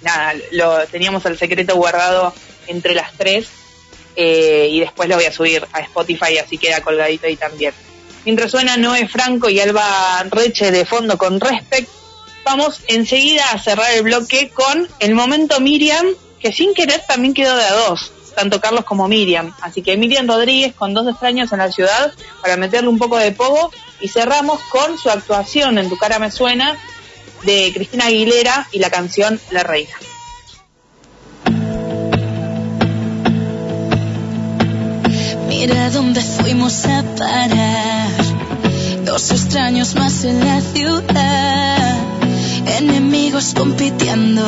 nada, lo teníamos el secreto guardado entre las tres eh, y después lo voy a subir a Spotify, así queda colgadito ahí también. Mientras suena Noé Franco y Alba Reche de fondo con Respect, vamos enseguida a cerrar el bloque con el momento Miriam, que sin querer también quedó de a dos, tanto Carlos como Miriam. Así que Miriam Rodríguez con dos extraños en la ciudad para meterle un poco de pogo y cerramos con su actuación en Tu cara me suena de Cristina Aguilera y la canción La Reina. a parar? Dos extraños más en la ciudad, enemigos compitiendo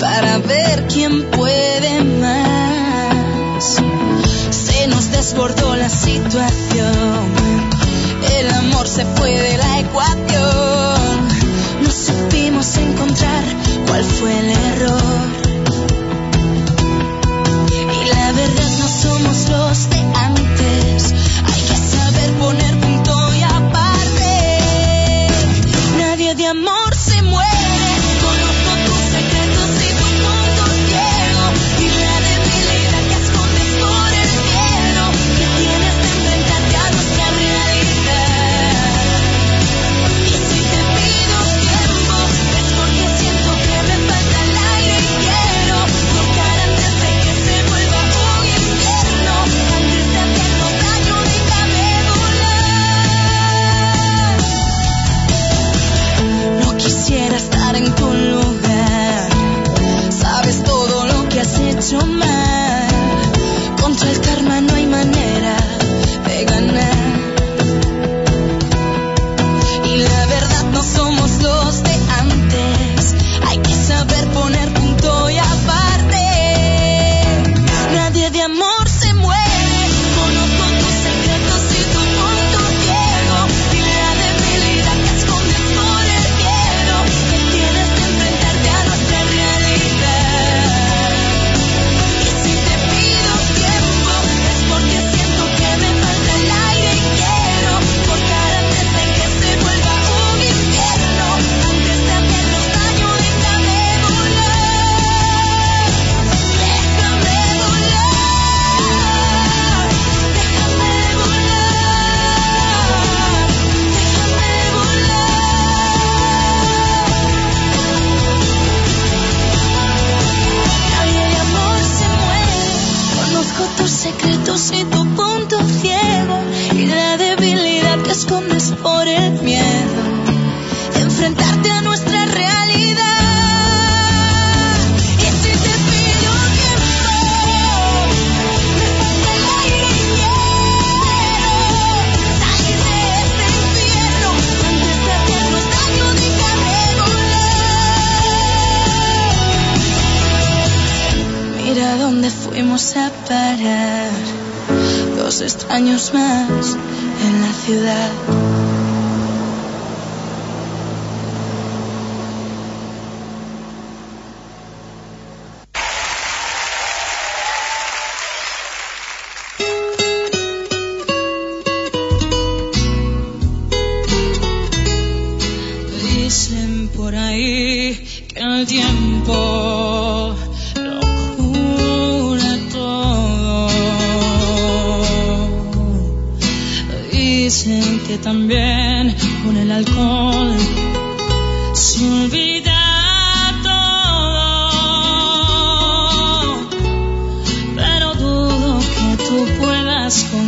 para ver quién puede más. Se nos desbordó la situación, el amor se fue de la ecuación, no supimos encontrar cuál fue el error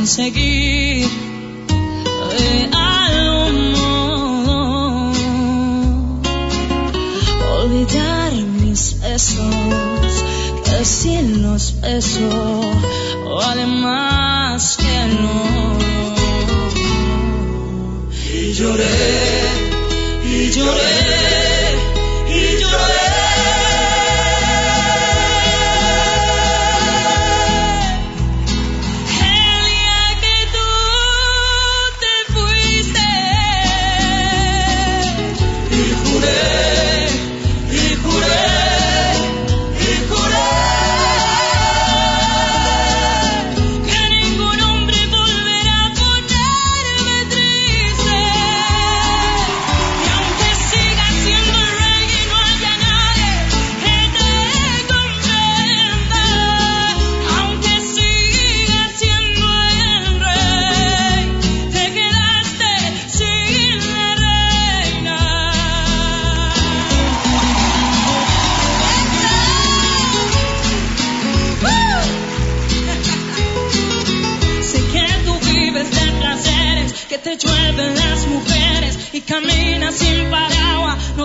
conseguir de algún modo olvidar mis besos, que sin los besos vale más que no. Y lloré, y lloré, y lloré.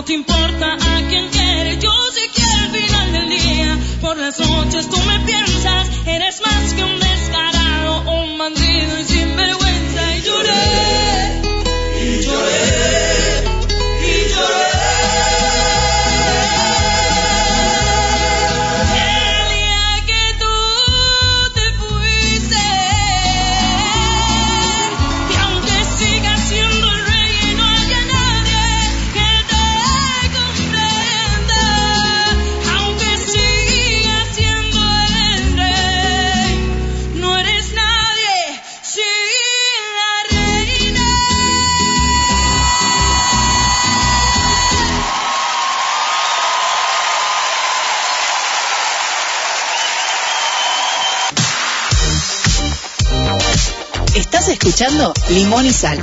no te importa escuchando Limón y Sal.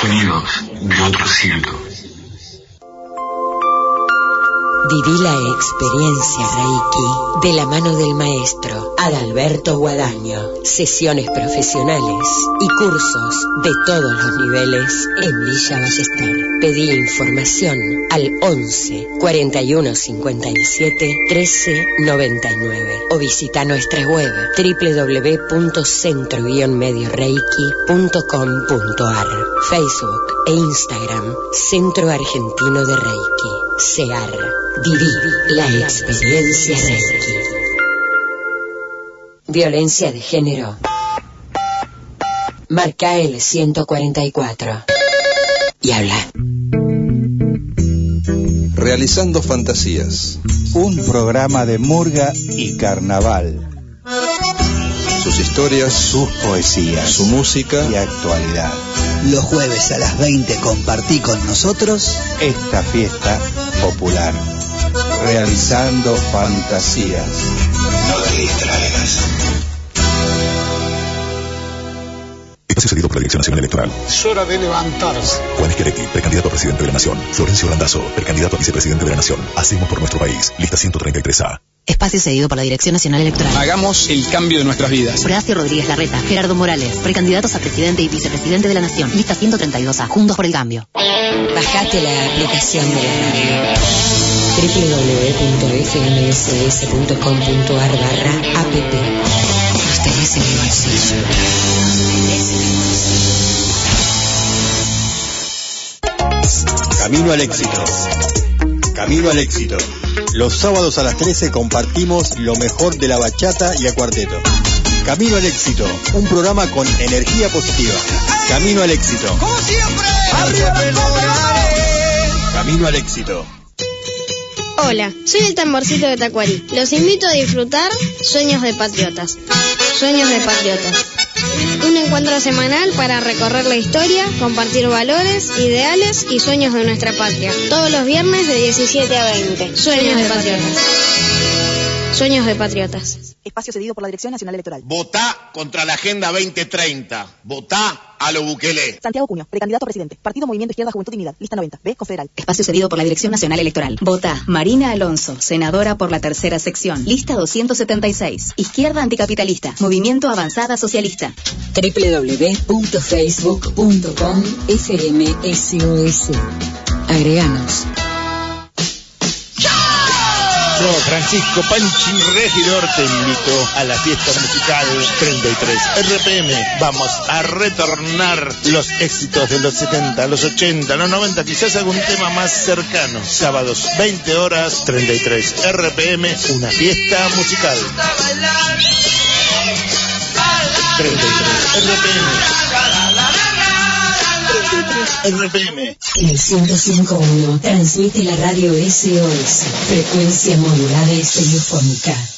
Sonidos de otro siglo. Viví la experiencia Reiki de la mano del maestro Adalberto Guadaño. Sesiones profesionales y cursos de todos los niveles en Villa Ballester. Pedí información al 11 41 57 13 99 o visita nuestra web www.centro-medioreiki.com.ar Facebook e Instagram Centro Argentino de Reiki. CEAR. Viví la experiencia Reiki. Violencia de género. Marca el 144. Y habla. Realizando fantasías. Un programa de murga y carnaval. Sus historias, sus poesías, su música y actualidad. Los jueves a las 20 compartí con nosotros esta fiesta popular. Realizando fantasías. No te distraigas. Espacio cedido por la Dirección Nacional Electoral. Es hora de levantarse. Juan Esqueretti, precandidato a presidente de la Nación. Florencio Landazo, precandidato a vicepresidente de la Nación. Hacemos por nuestro país. Lista 133A. Espacio cedido por la Dirección Nacional Electoral. Hagamos el cambio de nuestras vidas. Horacio Rodríguez Larreta, Gerardo Morales, precandidatos a presidente y vicepresidente de la Nación. Lista 132A. Juntos por el cambio. Bajate la aplicación de la radio www.fmss.com.ar barra app. Nos tenés en el bolsillo. Camino al éxito. Camino al éxito. Los sábados a las 13 compartimos lo mejor de la bachata y a cuarteto. Camino al éxito, un programa con energía positiva. Camino al éxito. Como siempre, arriba Camino al éxito. Hola, soy el tamborcito de Tacuarí. Los invito a disfrutar Sueños de Patriotas. Sueños de Patriotas. Un encuentro semanal para recorrer la historia, compartir valores, ideales y sueños de nuestra patria. Todos los viernes de 17 a 20. Sueños de Patriotas. Sueños de Patriotas. Espacio cedido por la Dirección Nacional Electoral. Votá contra la Agenda 2030. Votá a lo Bukele. Santiago Cuño, precandidato a presidente. Partido Movimiento Izquierda Juventud Dignidad. Lista 90. B. Confederal. Espacio cedido por la Dirección Nacional Electoral. Vota Marina Alonso, senadora por la tercera sección. Lista 276. Izquierda Anticapitalista. Movimiento Avanzada Socialista. www.facebook.com FMSOS. Agreganos. Yo, Francisco Panchin Regidor, te invito a la fiesta musical 33 RPM. Vamos a retornar los éxitos de los 70, los 80, los 90, quizás algún tema más cercano. Sábados, 20 horas, 33 RPM, una fiesta musical. 33 RPM. RPM. El 105.1 transmite la radio SOS, frecuencia modulada estereofónica.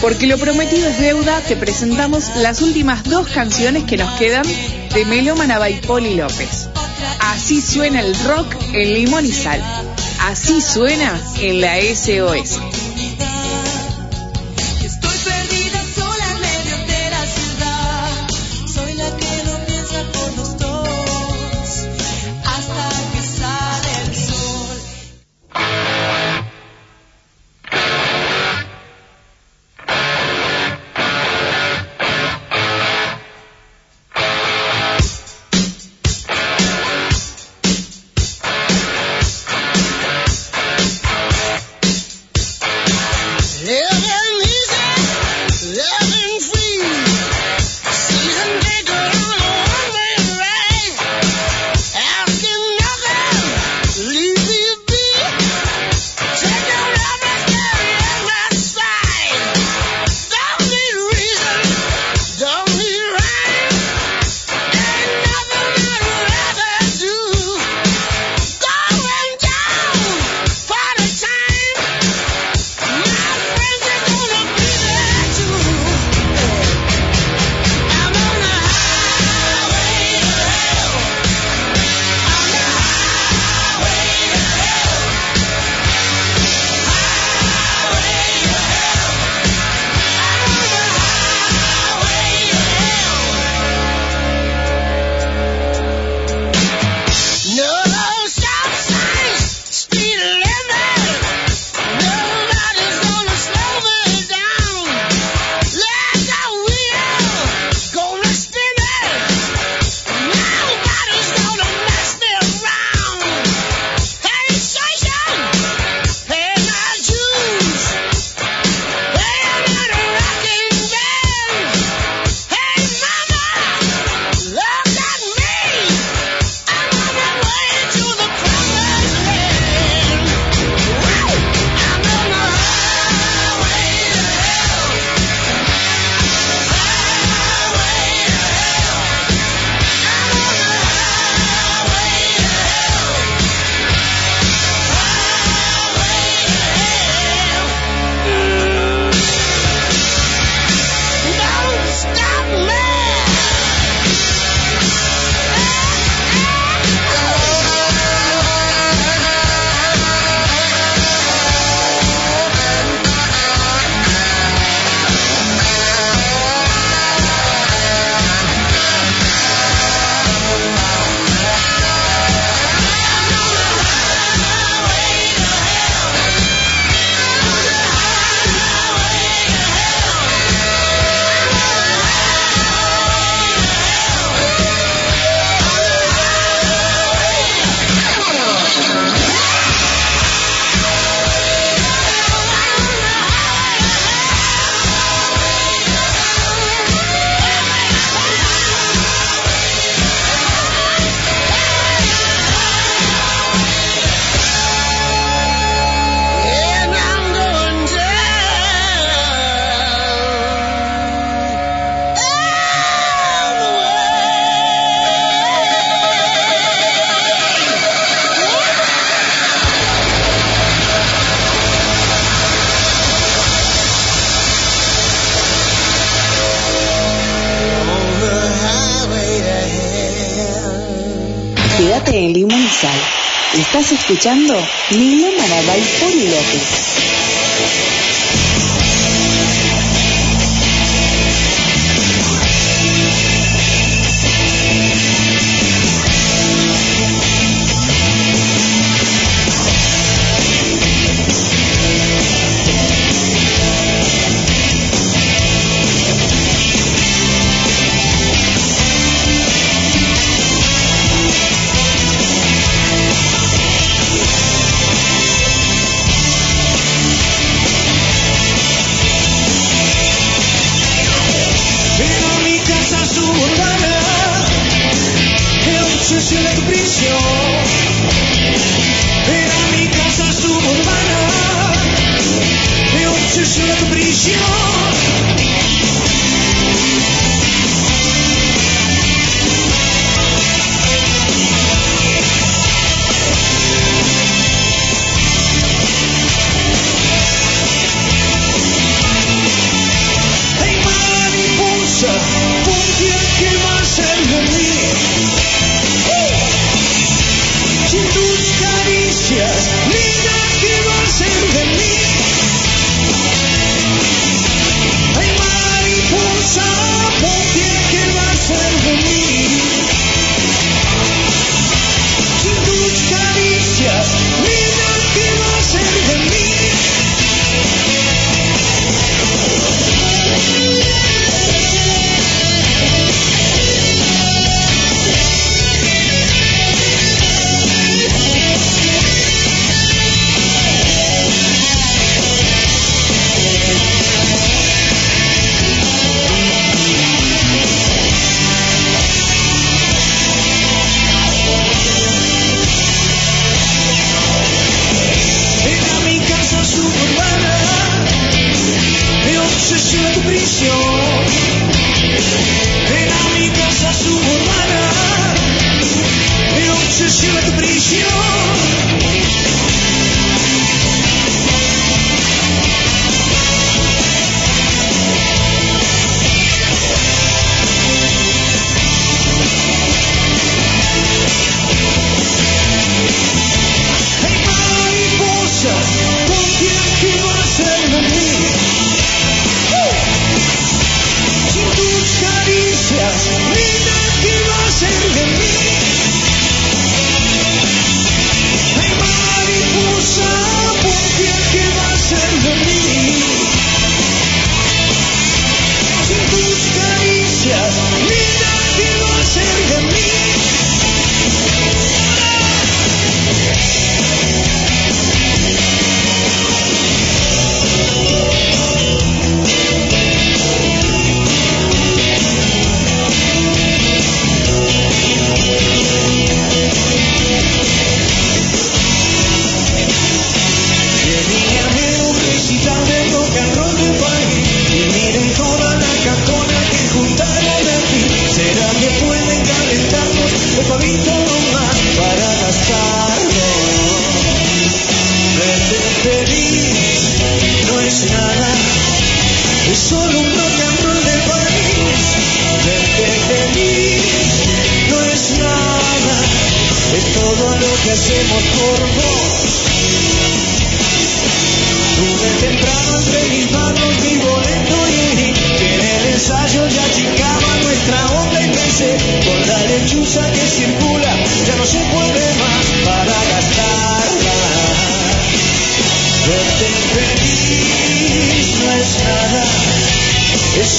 Porque lo prometido es deuda, te presentamos las últimas dos canciones que nos quedan de Melómana y Poli López. Así suena el rock en limón y sal. Así suena en la SOS. escuchando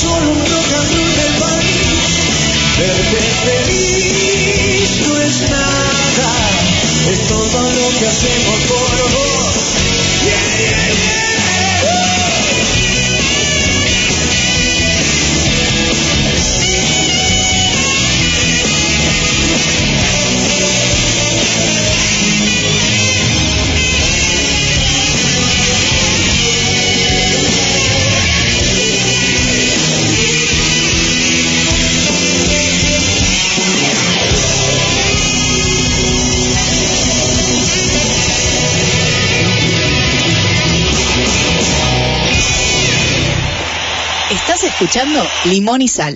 solo un rock del país. Verte feliz no es nada, es todo lo que hacemos por hoy. escuchando Limón y Sal.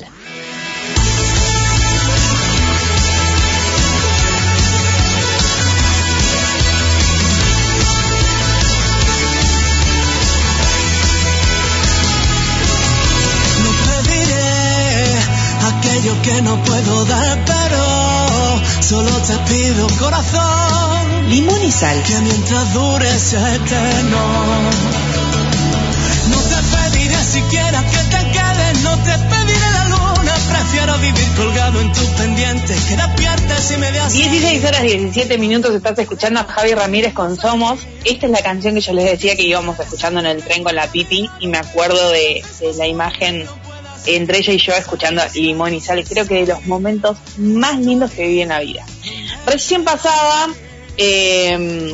no pediré aquello que no puedo dar, pero solo te pido corazón. Limón y sal. Que mientras dure sea eterno. No te pediré siquiera que te te pediré la luna. Prefiero vivir colgado en tus pendientes que despiertes si me das. 16 horas 17 minutos estás escuchando a Javi Ramírez con Somos. Esta es la canción que yo les decía que íbamos escuchando en el tren con la pipi y me acuerdo de, la imagen entre ella y yo escuchando Limón y Sal. Creo que de los momentos más lindos que viví en la vida. Recién pasaba eh,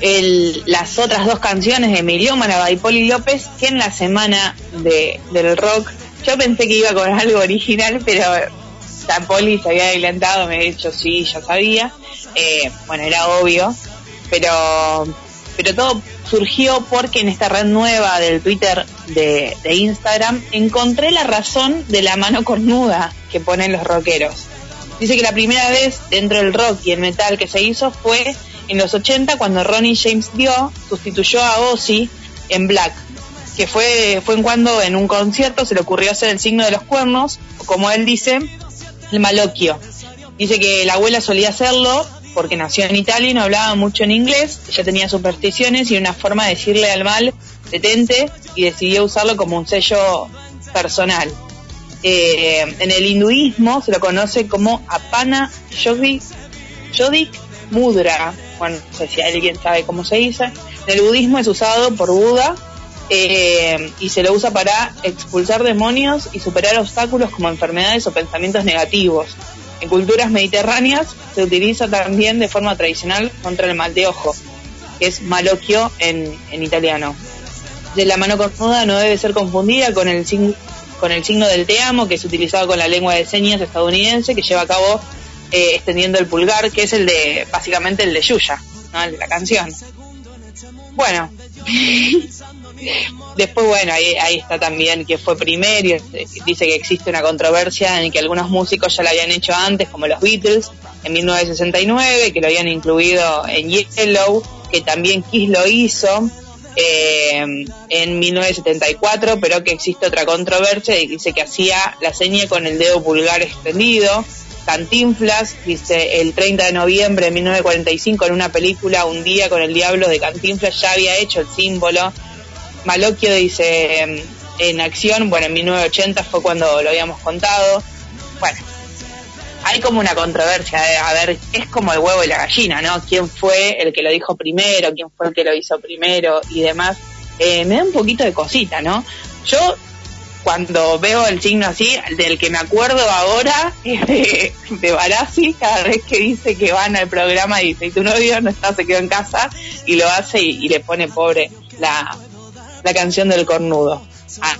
el- las otras dos canciones de Miliómana y Poli López que en la semana de, del rock yo pensé que iba con algo original, pero la Poli se había adelantado, me ha dicho sí, ya sabía. Eh, bueno, era obvio, pero, pero todo surgió porque en esta red nueva del Twitter de, de Instagram encontré la razón de la mano cornuda que ponen los rockeros. Dice que la primera vez dentro del rock y el metal que se hizo fue en los 80 cuando Ronnie James Dio sustituyó a Ozzy en Black, que fue, fue en cuando en un concierto se le ocurrió hacer el signo de los cuernos, como él dice, el maloquio. Dice que la abuela solía hacerlo porque nació en Italia y no hablaba mucho en inglés, ella tenía supersticiones y una forma de decirle al mal, detente, y decidió usarlo como un sello personal. Eh, en el hinduismo se lo conoce como Apana Yodik Mudra. Bueno, no sé si alguien sabe cómo se dice. En el budismo es usado por Buda eh, y se lo usa para expulsar demonios y superar obstáculos como enfermedades o pensamientos negativos. En culturas mediterráneas se utiliza también de forma tradicional contra el mal de ojo, que es malocchio en, italiano. De la mano cornuda no debe ser confundida con el, con el signo del te amo, que es utilizado con la lengua de señas estadounidense, que lleva a cabo eh, extendiendo el pulgar, que es el de, básicamente el de Yuya, la canción. Bueno, después bueno, ahí, ahí está también que fue primero, y dice que existe una controversia en que algunos músicos ya lo habían hecho antes, como los Beatles, en 1969, que lo habían incluido en Yellow, que también Kiss lo hizo, eh, en 1974, pero que existe otra controversia y dice que hacía la seña con el dedo pulgar extendido. Cantinflas, dice el 30 de noviembre de 1945 en una película Un día con el diablo de Cantinflas ya había hecho el símbolo. Malocchio dice em, en acción, bueno, en 1980 fue cuando lo habíamos contado. Bueno, hay como una controversia de, a ver, es como el huevo y la gallina, ¿no? ¿Quién fue el que lo dijo primero? ¿Quién fue el que lo hizo primero? Y demás. Eh, me da un poquito de cosita, ¿no? Yo, cuando veo el signo así, del que me acuerdo ahora es de, de cada vez que dice que van al programa dice, y tu novio no está, se quedó en casa, y lo hace y, y le pone pobre la, la canción del cornudo.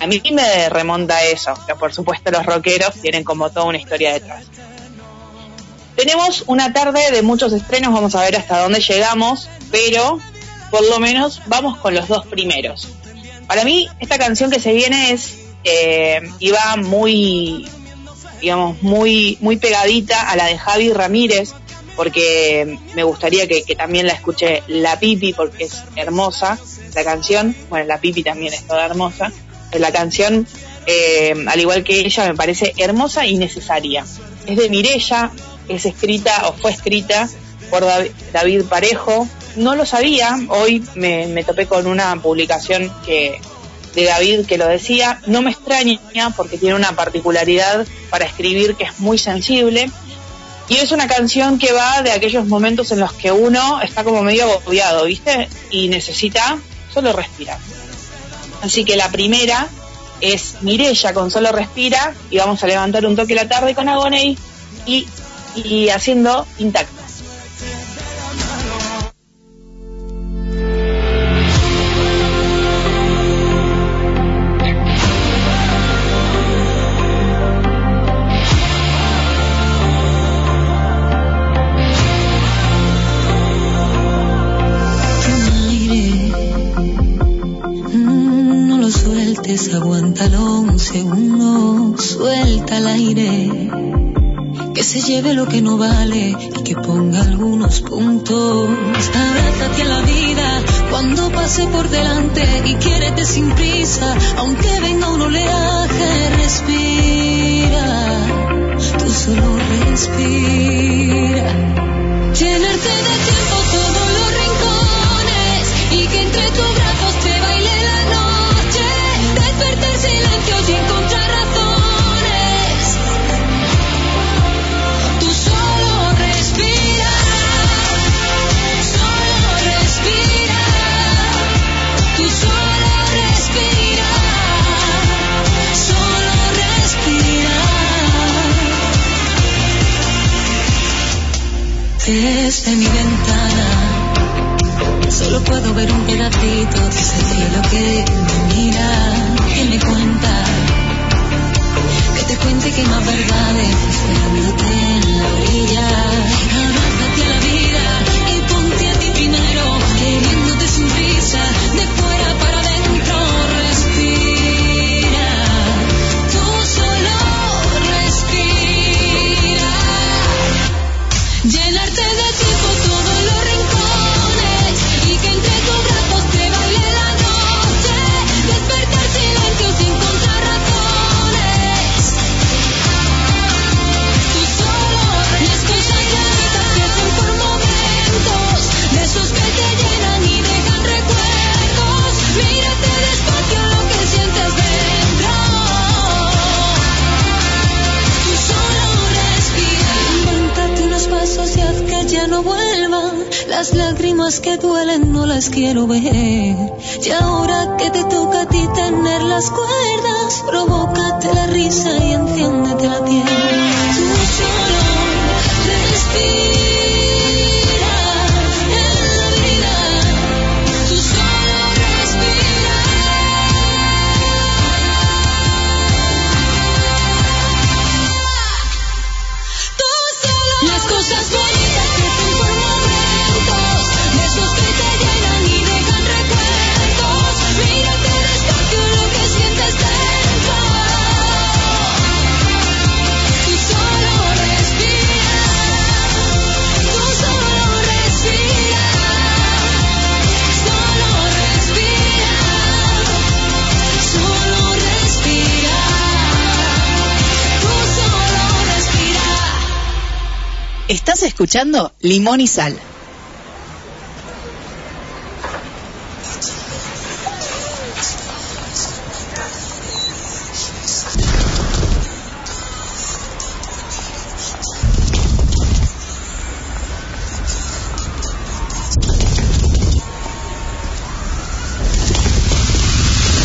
A, mí me remonta a eso, pero por supuesto los rockeros tienen como toda una historia detrás. Tenemos una tarde de muchos estrenos, vamos a ver hasta dónde llegamos, pero por lo menos vamos con los dos primeros. Para mí, esta canción que se viene es, eh, va muy, digamos, muy, muy pegadita a la de Javi Ramírez, porque me gustaría que, también la escuche la Pipi, porque es hermosa la canción. Bueno, la Pipi también es toda hermosa. La canción, eh, al igual que ella, me parece hermosa y necesaria. Es de Mirella, es escrita o fue escrita por Dav- David Parejo. No lo sabía, hoy me, me topé con una publicación que de David que lo decía. No me extraña porque tiene una particularidad para escribir que es muy sensible. Y es una canción que va de aquellos momentos en los que uno está como medio agobiado, ¿viste? Y necesita solo respirar. Así que la primera es Mirella con Solo Respira y vamos a levantar un toque la tarde con Agoney y, y haciendo intacto. uno, suelta el aire, que se lleve lo que no vale y que ponga algunos puntos. Abrázate a la vida cuando pase por delante y quiérete sin prisa, aunque venga un oleaje, respira, tú solo respira. Llenarte de ti. Desde mi ventana solo puedo ver un pedacito de ese cielo que me mira. ¿Quién me cuenta? Que te cuente que más verdades esperándote en la orilla. quiero ver escuchando Limón y Sal.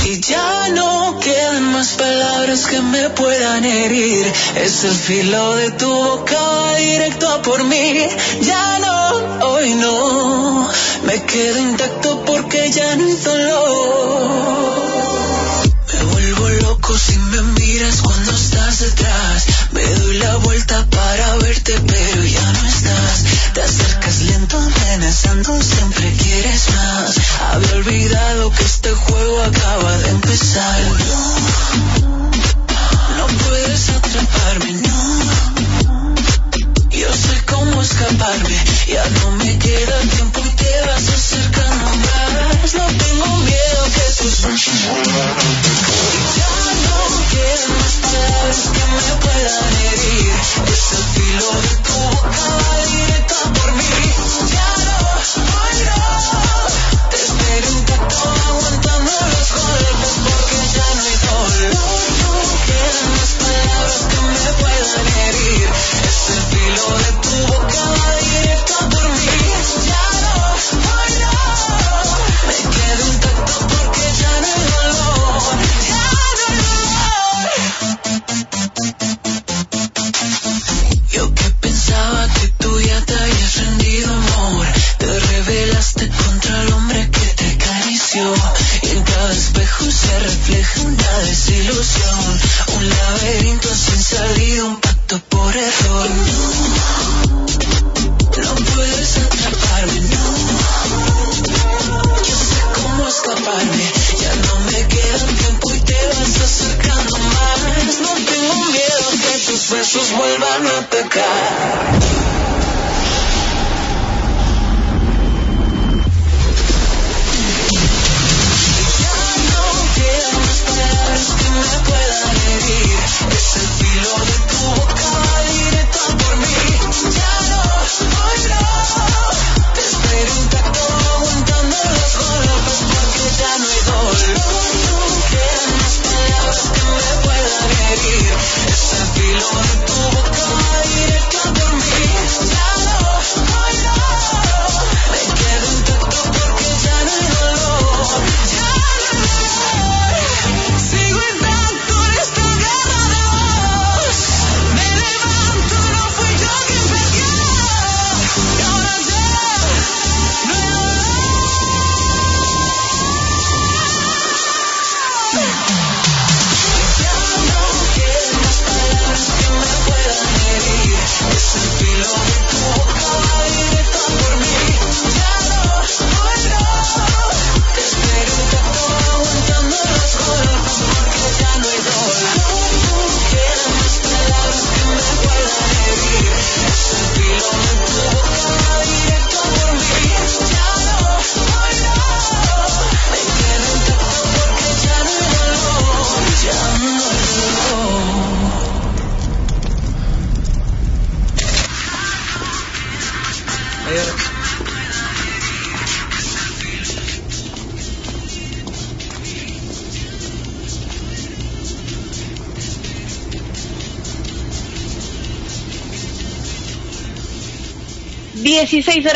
Y ya no quedan más palabras que me puedan herir. Es el filo de tu boca directo a por mí. Ya no, hoy no. Me quedo intacto porque ya no hizo lo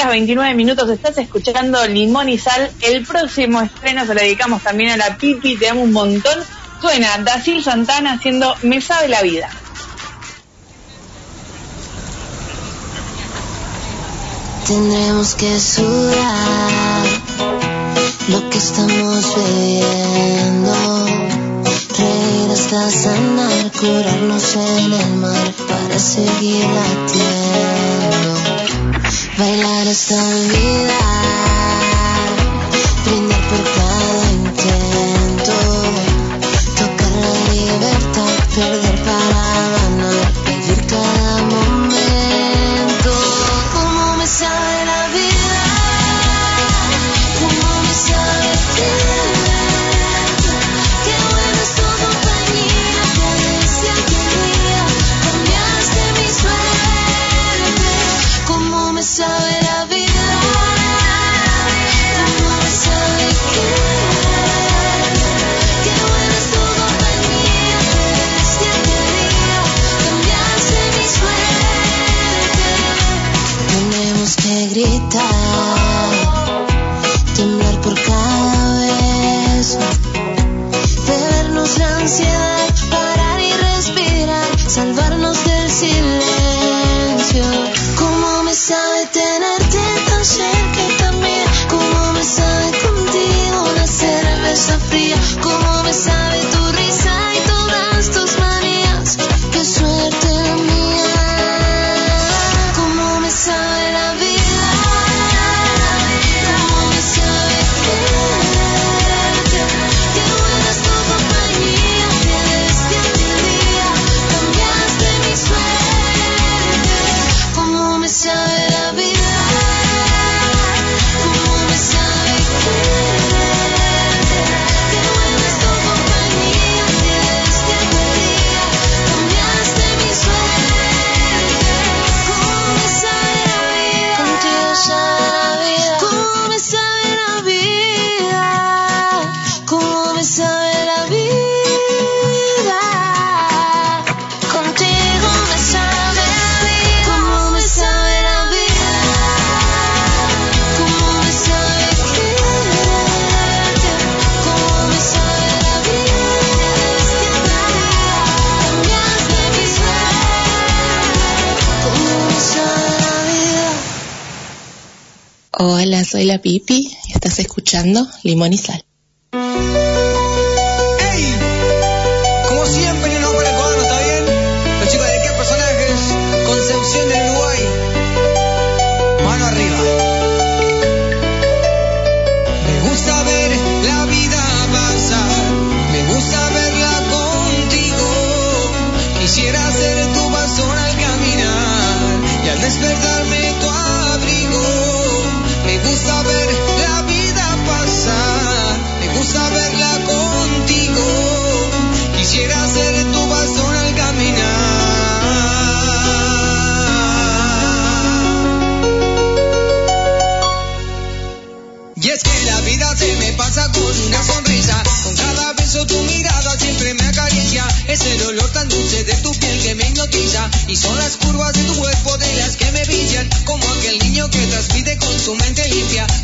29 minutos. Estás escuchando Limón y Sal. El próximo estreno se lo dedicamos también a la Pipi. Te amo un montón. Suena Dacil Santana haciendo Me sabe la vida. Tendremos que sudar lo que estamos bebiendo reír hasta sanar, curarnos en el mar para seguir latiendo. Bailar hasta olvidar school. Pipi, estás escuchando Limón y Sal.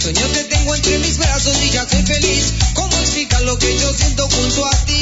Sueño te tengo entre mis brazos y ya soy feliz. ¿Cómo explicar lo que yo siento junto a ti?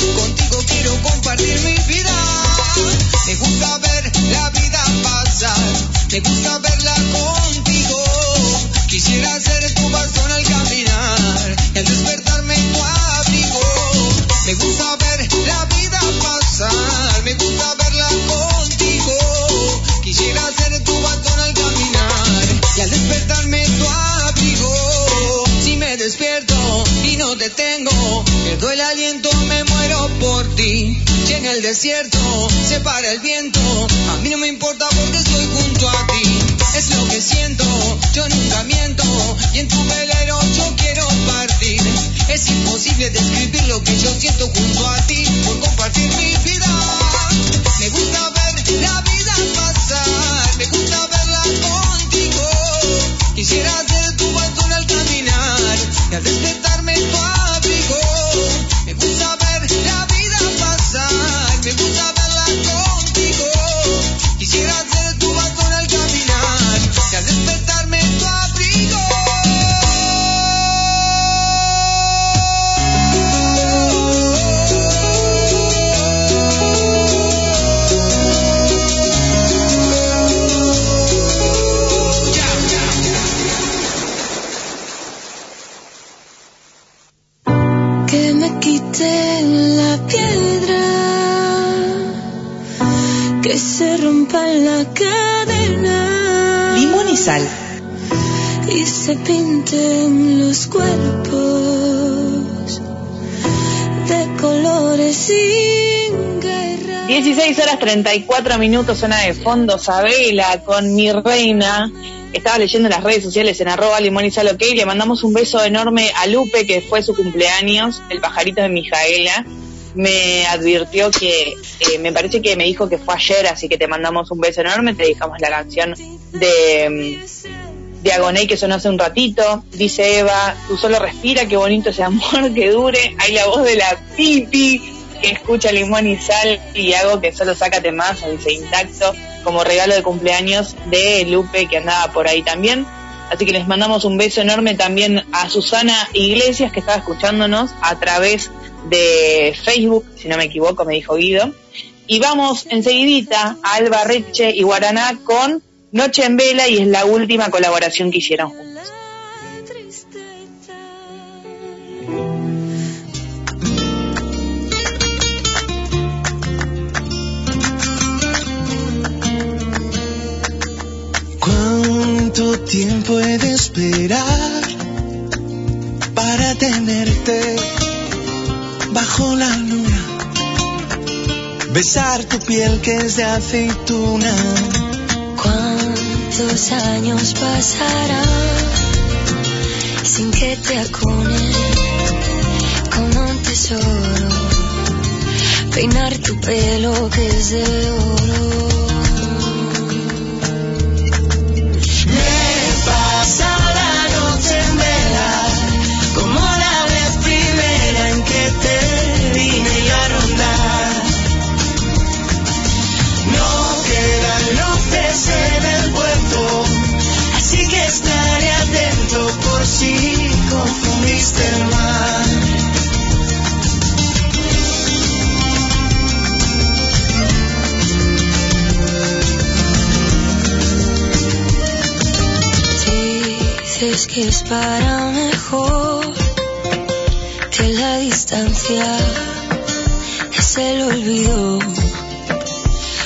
describir lo que yo siento junto a ti. Se pinten los cuerpos de colores sin guerra. 16 horas 34 minutos, zona de fondo, Sabela, con mi reina. Estaba leyendo en las redes sociales en arroba limón y. Le mandamos un beso enorme a Lupe, que fue su cumpleaños, el pajarito de Mijaela. Me advirtió que, eh, me parece que me dijo que fue ayer, así que te mandamos un beso enorme. Te dejamos la canción de, Agoné que sonó hace un ratito. Dice Eva, tú solo respira, qué bonito ese amor que dure. Hay la voz de la pipi que escucha limón y sal y hago que solo sácate más, dice intacto, como regalo de cumpleaños de Lupe que andaba por ahí también. Así que les mandamos un beso enorme también a Susana Iglesias que estaba escuchándonos a través de Facebook, si no me equivoco, me dijo Guido. Y vamos enseguidita a Alba Reche y Guaraná con Noche en Vela y es la última colaboración que hicieron juntos. ¿Cuánto tiempo he de esperar para tenerte bajo la luna? Besar tu piel que es de aceituna. ¿Cuántos años pasarán sin que te acune como un tesoro? Peinar tu pelo que es de oro. Que es para mejor que la distancia es el olvido.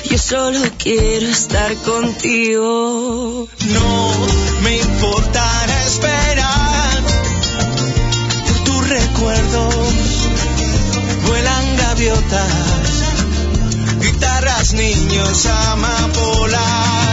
Yo solo quiero estar contigo. No me importará esperar por tus recuerdos. Vuelan gaviotas, guitarras, niños, amapolas.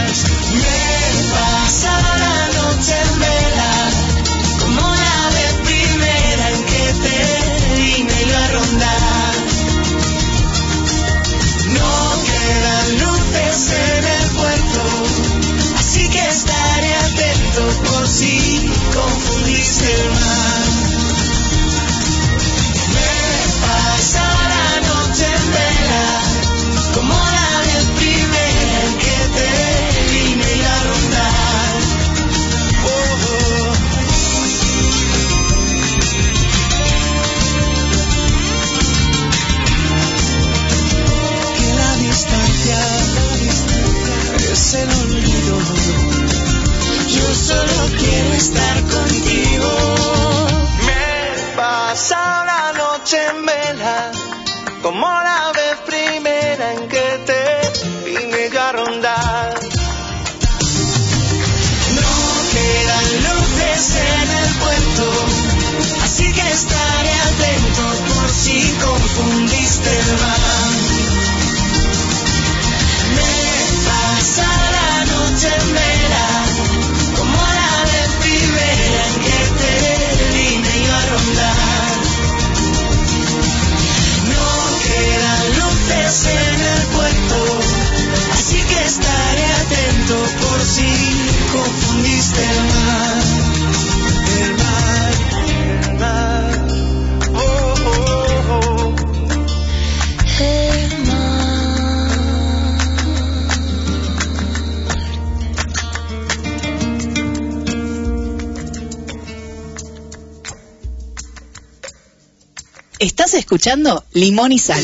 Escuchando Limón y Sal.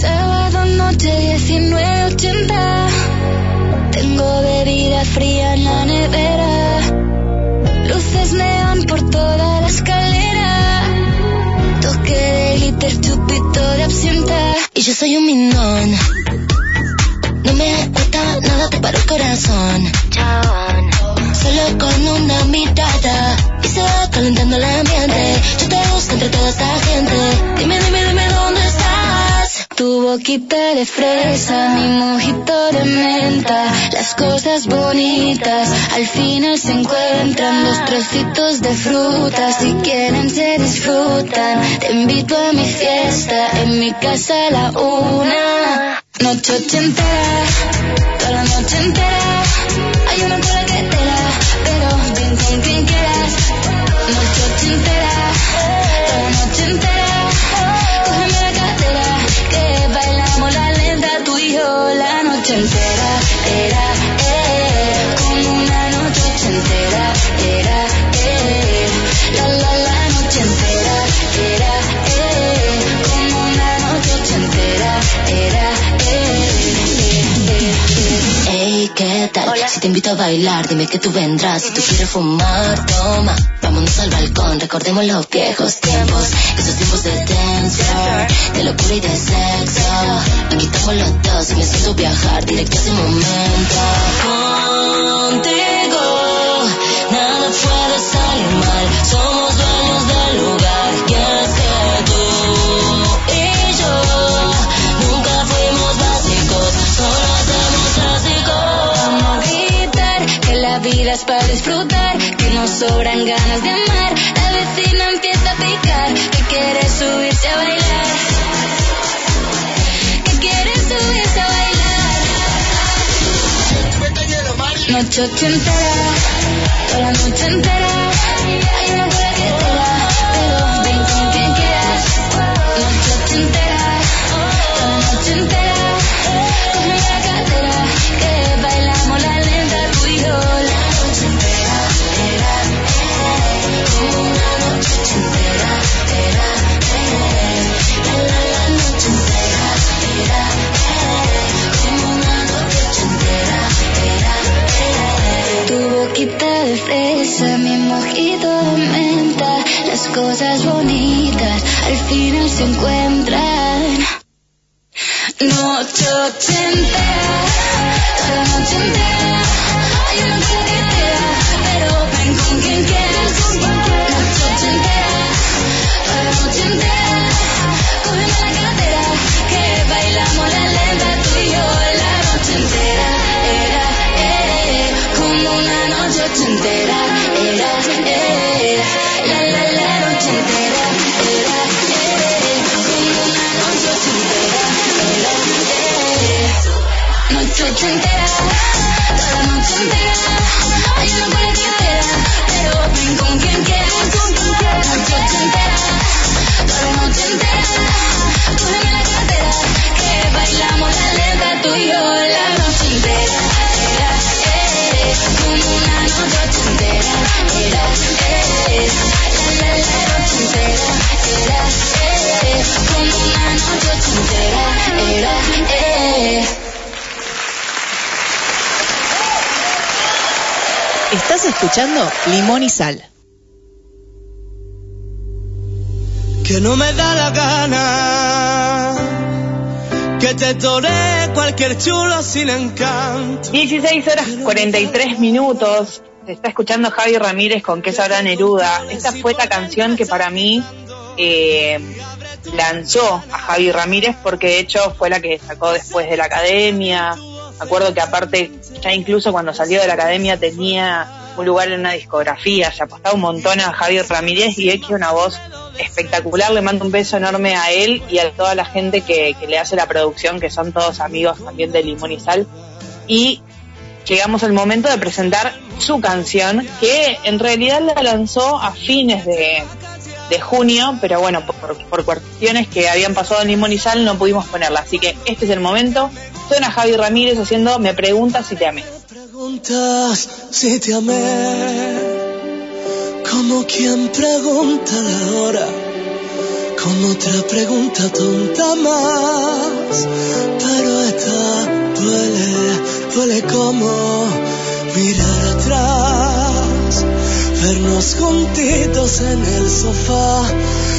Sábado noche 19.80 Tengo bebida fría en la nevera Luces neón por toda la escalera Toque de glitter yo soy un minón. No me cuesta nada te el corazón. Chabón. Solo con una mirada y se va calentando el ambiente. Yo te entre toda esta gente. Dime, dime, dime dónde estás. Tu boquita de fresa, mi mojito de menta. Las cosas bonitas al final se encuentran. Los trocitos de fruta, si quieren se disfrutan. Te invito a mi fiesta, en mi casa a la una. Noche ochentera, toda la noche entera. Hay una cola que te la, pero ven con quien quieras. Noche ochentera, Si te invito a bailar, dime que tú vendrás. Si tú quieres fumar, toma. Vámonos al balcón, recordemos los viejos tiempos. Esos tiempos de dancer, de locura y de sexo. Aquí estamos los dos y me siento viajar directo a ese momento. Contigo, nada puede salir mal. Para disfrutar. Que nos sobran ganas de amar. La vecina empieza a picar. Que quiere subirse a bailar. Que quiere subirse a bailar. Noche ochentera, toda la noche entera. Limón y Sal. que no me da la gana que te tore cualquier chulo sin encanto. 16 horas 43 minutos. Se está escuchando Javi Ramírez con Que sabrá Neruda. Esta fue la canción que para mí eh, lanzó a Javi Ramírez porque de hecho fue la que sacó después de la academia. Me acuerdo que aparte, ya incluso cuando salió de la academia tenía un lugar en una discografía, se apostaba un montón a Javi Ramírez y es que una voz espectacular. Le mando un beso enorme a él y a toda la gente que, que le hace la producción, que son todos amigos también de Limón y Sal. Y llegamos al momento de presentar su canción, que en realidad la lanzó a fines de, de junio, pero bueno, por, por cuestiones que habían pasado en Limón y Sal no pudimos ponerla. Así que este es el momento. Suena Javi Ramírez haciendo Me preguntas si te amé. Preguntas si te amé, como quien pregunta la hora, con otra pregunta tonta más, pero esta duele, duele como mirar atrás, vernos juntitos en el sofá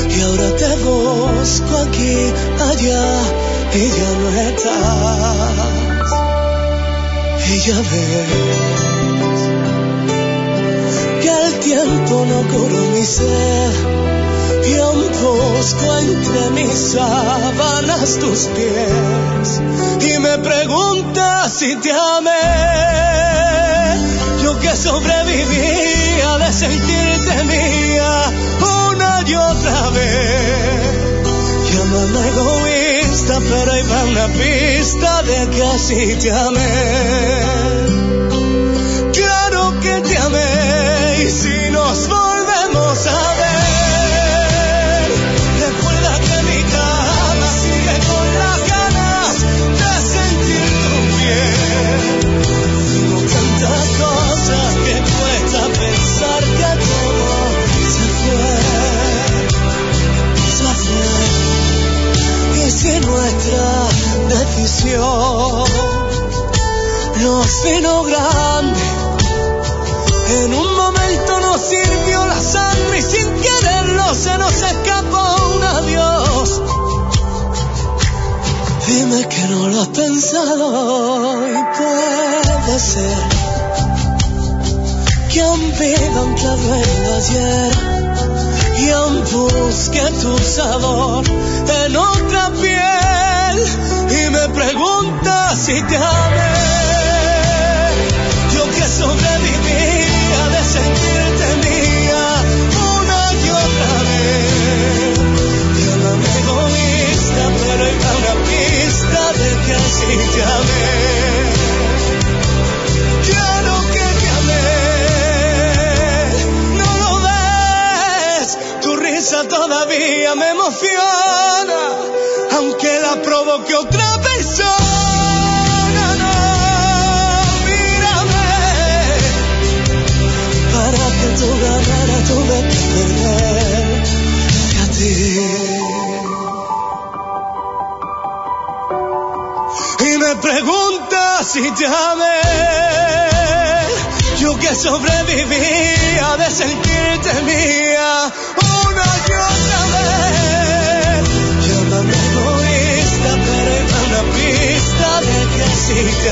y ahora te busco aquí, allá y ya no estás. Y ya que el tiempo no curó mi sed y aún busco entre mis sábanas tus pies y me preguntas si te amé. Yo que sobrevivía de sentirte mía una y otra vez. Pero va una pista de que así te amé. Claro que te amé y si nos volvemos vino grande, en un momento nos sirvió la sangre y sin quererlo se nos escapó un adiós. Dime que no lo has pensado y puede ser que aún viva anclado en el ayer y aún busque tu sabor en otra piel y me pregunta si te amé. Yo que sobrevivía de sentirte mía una y otra vez. Llámame egoísta, pero hay una pista de que así te amé. Claro que te amé, no lo ves, tu risa todavía me emociona, aunque la provoque otra persona. Pregunta si te amé. Yo que sobrevivía de sentirte mía una y otra vez. Llámame egoísta, pero hay una pista de que sí te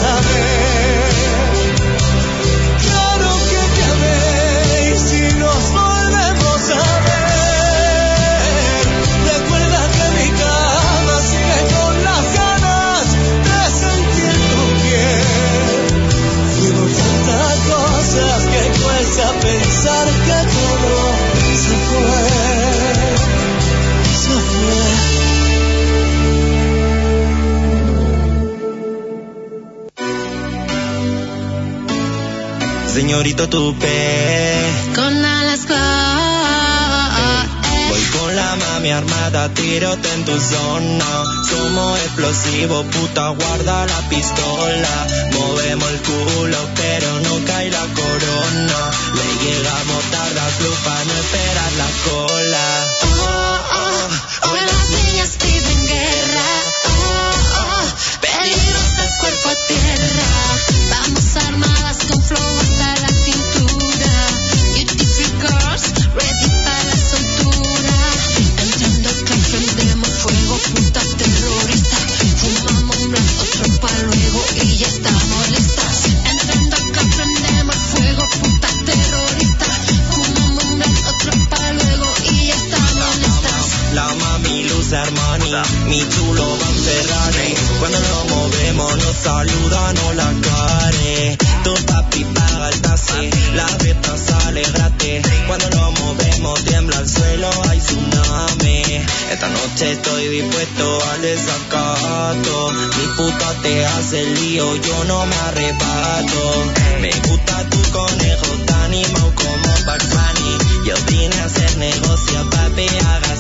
Señorito Tupe, Con alas voy con la mami armada, tirote en tu zona. Somos explosivos, puta, guarda la pistola. Movemos el culo, pero no cae la corona. Le llegamos tarde al club para no esperar la cola. Nos saludan o la care. Tu papi paga el taxi, la fiesta sale gratis. Cuando nos movemos tiembla el suelo, hay tsunami. Esta noche estoy dispuesto al desacato. Mi puta te hace lío, yo no me arrebato. Me gusta tu conejo, tan como Bugs. Yo vine a hacer negocio, papi, a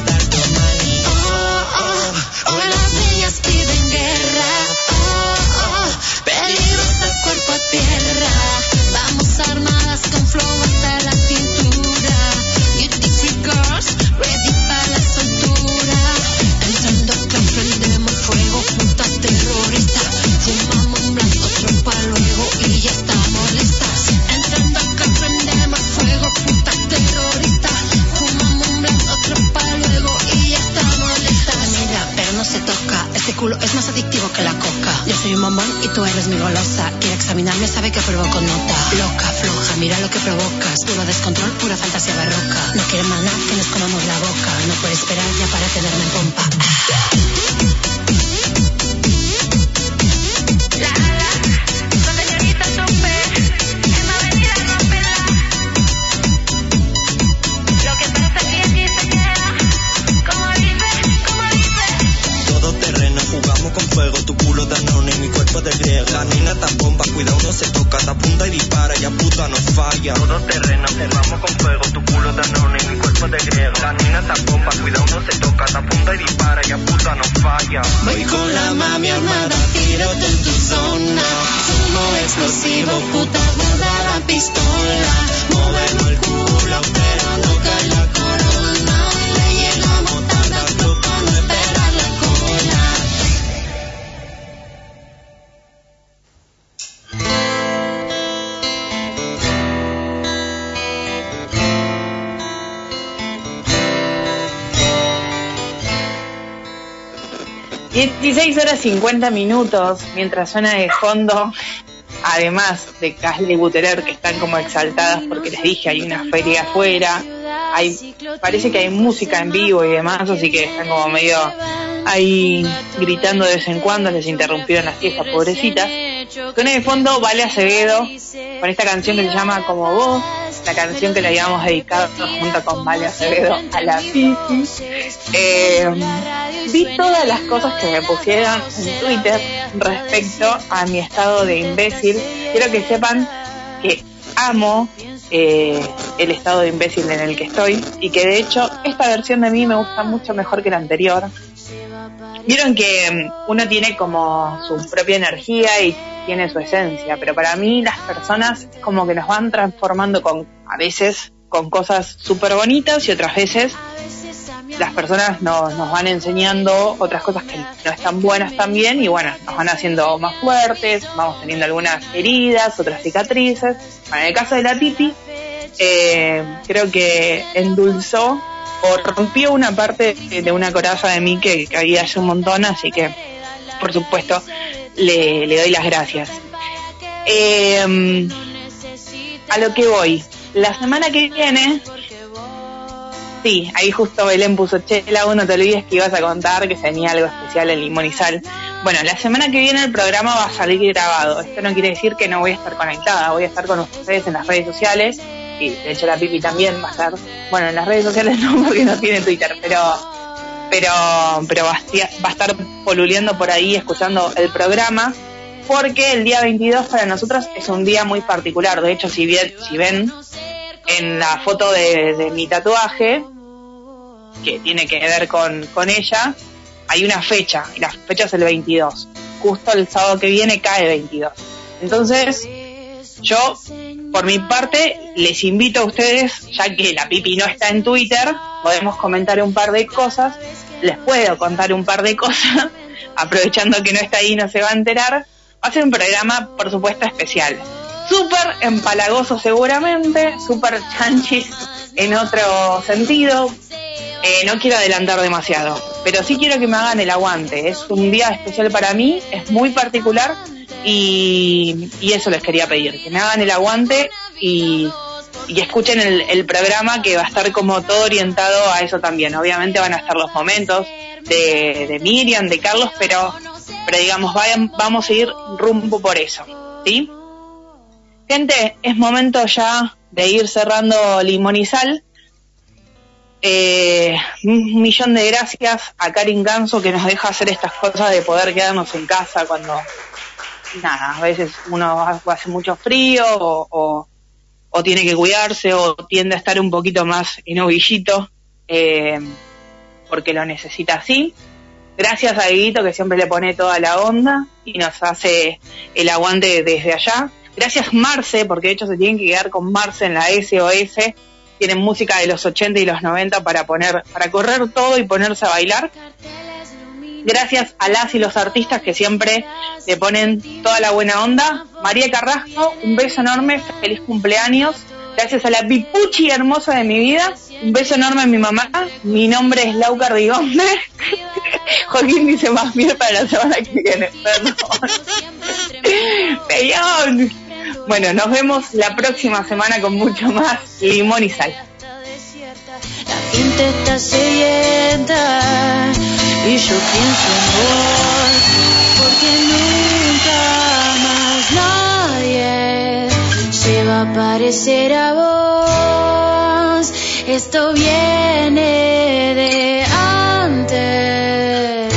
y tú eres mi golosa. Quiere examinarme, sabe que provoco nota. Loca, floja, mira lo que provocas. Puro descontrol, pura fantasía barroca. No quiere más que nos comamos la boca. No puede esperar ya para tenerme en pompa. La nina tan bomba, cuida uno se toca, te apunta y dispara, ya puta no falla. Todo terreno, jugamos con fuego, tu culo danone, mi cuerpo de griega. La nina tan bomba, cuida uno se toca, te apunta y dispara, ya puta no falla. Voy con la mami armada, tírate en tu zona. Humo explosivo, puta guarda la pistola. Movemos el culo, pero 16 horas 50 minutos, mientras suena de fondo, además de Casle Buterer, que están como exaltadas porque les dije, hay una feria afuera, hay, parece que hay música en vivo y demás, así que están como medio ahí gritando de vez en cuando, les interrumpieron las fiestas, pobrecitas. Suena de fondo Vale Acevedo, con esta canción que se llama Como Vos, la canción que le habíamos dedicado junto con Vale Acevedo a la Pipi. Eh, vi todas las cosas que me pusieron en Twitter respecto a mi estado de imbécil. Quiero que sepan que amo eh, el estado de imbécil en el que estoy y que de hecho esta versión de mí me gusta mucho mejor que la anterior. Vieron que mm, uno tiene como su propia energía y tiene su esencia, pero para mí las personas como que nos van transformando con, a veces, con cosas súper bonitas y otras veces las personas nos, nos van enseñando otras cosas que no están buenas también y bueno, nos van haciendo más fuertes, vamos teniendo algunas heridas, otras cicatrices. Bueno, en el caso de la pipi, eh, creo que endulzó o rompió una parte de, una coraza de mí que, que había un montón, así que por supuesto le, le doy las gracias. Eh, a lo que voy, la semana que viene Sí, ahí justo Belén puso, Chela, vos no te olvides que ibas a contar que tenía algo especial en Limón y Sal. Bueno, la semana que viene el programa va a salir grabado. Esto no quiere decir que no voy a estar conectada, voy a estar con ustedes en las redes sociales. Y de hecho la Pipi también va a estar, bueno, en las redes sociales no porque no tiene Twitter, pero pero pero va va a estar poluleando por ahí escuchando el programa porque el día 22 para nosotros es un día muy particular. De hecho, si bien si ven en la foto de, de mi tatuaje, que tiene que ver con, con ella, hay una fecha, y la fecha es el 22. Justo el sábado que viene cae 22. Entonces, yo, por mi parte, les invito a ustedes, ya que la pipi no está en Twitter, podemos comentar un par de cosas, les puedo contar un par de cosas, aprovechando que no está ahí, no se va a enterar. Va a ser un programa, por supuesto, especial súper empalagoso seguramente, súper chanchis en otro sentido. Eh, no quiero adelantar demasiado, pero sí quiero que me hagan el aguante. Es un día especial para mí, es muy particular y, y eso les quería pedir, que me hagan el aguante y, escuchen el, el, programa que va a estar como todo orientado a eso también. Obviamente van a estar los momentos de, de Miriam, de Carlos, pero, pero digamos, vayan, vamos a ir rumbo por eso. ¿Sí? Gente, es momento ya de ir cerrando Limón y Sal. Eh, un millón de gracias a Karin Ganso que nos deja hacer estas cosas de poder quedarnos en casa cuando, nada, a veces uno hace mucho frío o, o, tiene que cuidarse o tiende a estar un poquito más en ovillito eh, porque lo necesita así. Gracias a Guito que siempre le pone toda la onda y nos hace el aguante desde allá. Gracias Marce, porque de hecho se tienen que quedar con Marce en la SOS. Tienen música de los 80 y los 90 para poner, para correr todo y ponerse a bailar. Gracias a las y los artistas que siempre le ponen toda la buena onda. María Carrasco, un beso enorme, feliz cumpleaños. Gracias a la pipuchi hermosa de mi vida. Un beso enorme a mi mamá. Mi nombre es Lau Cardigonde. Joaquín dice más bien para la semana que viene. Perdón. Bueno, nos vemos la próxima semana con mucho más limón y sal. Está sedienta y yo pienso en vos porque nunca más nadie se va a parecer a vos. Esto viene de antes.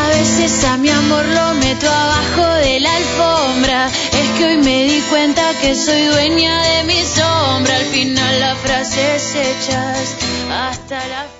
A veces a mi amor lo meto abajo de la alfombra. Que hoy me di cuenta que soy dueña de mi sombra. Al final las frases hechas hasta la.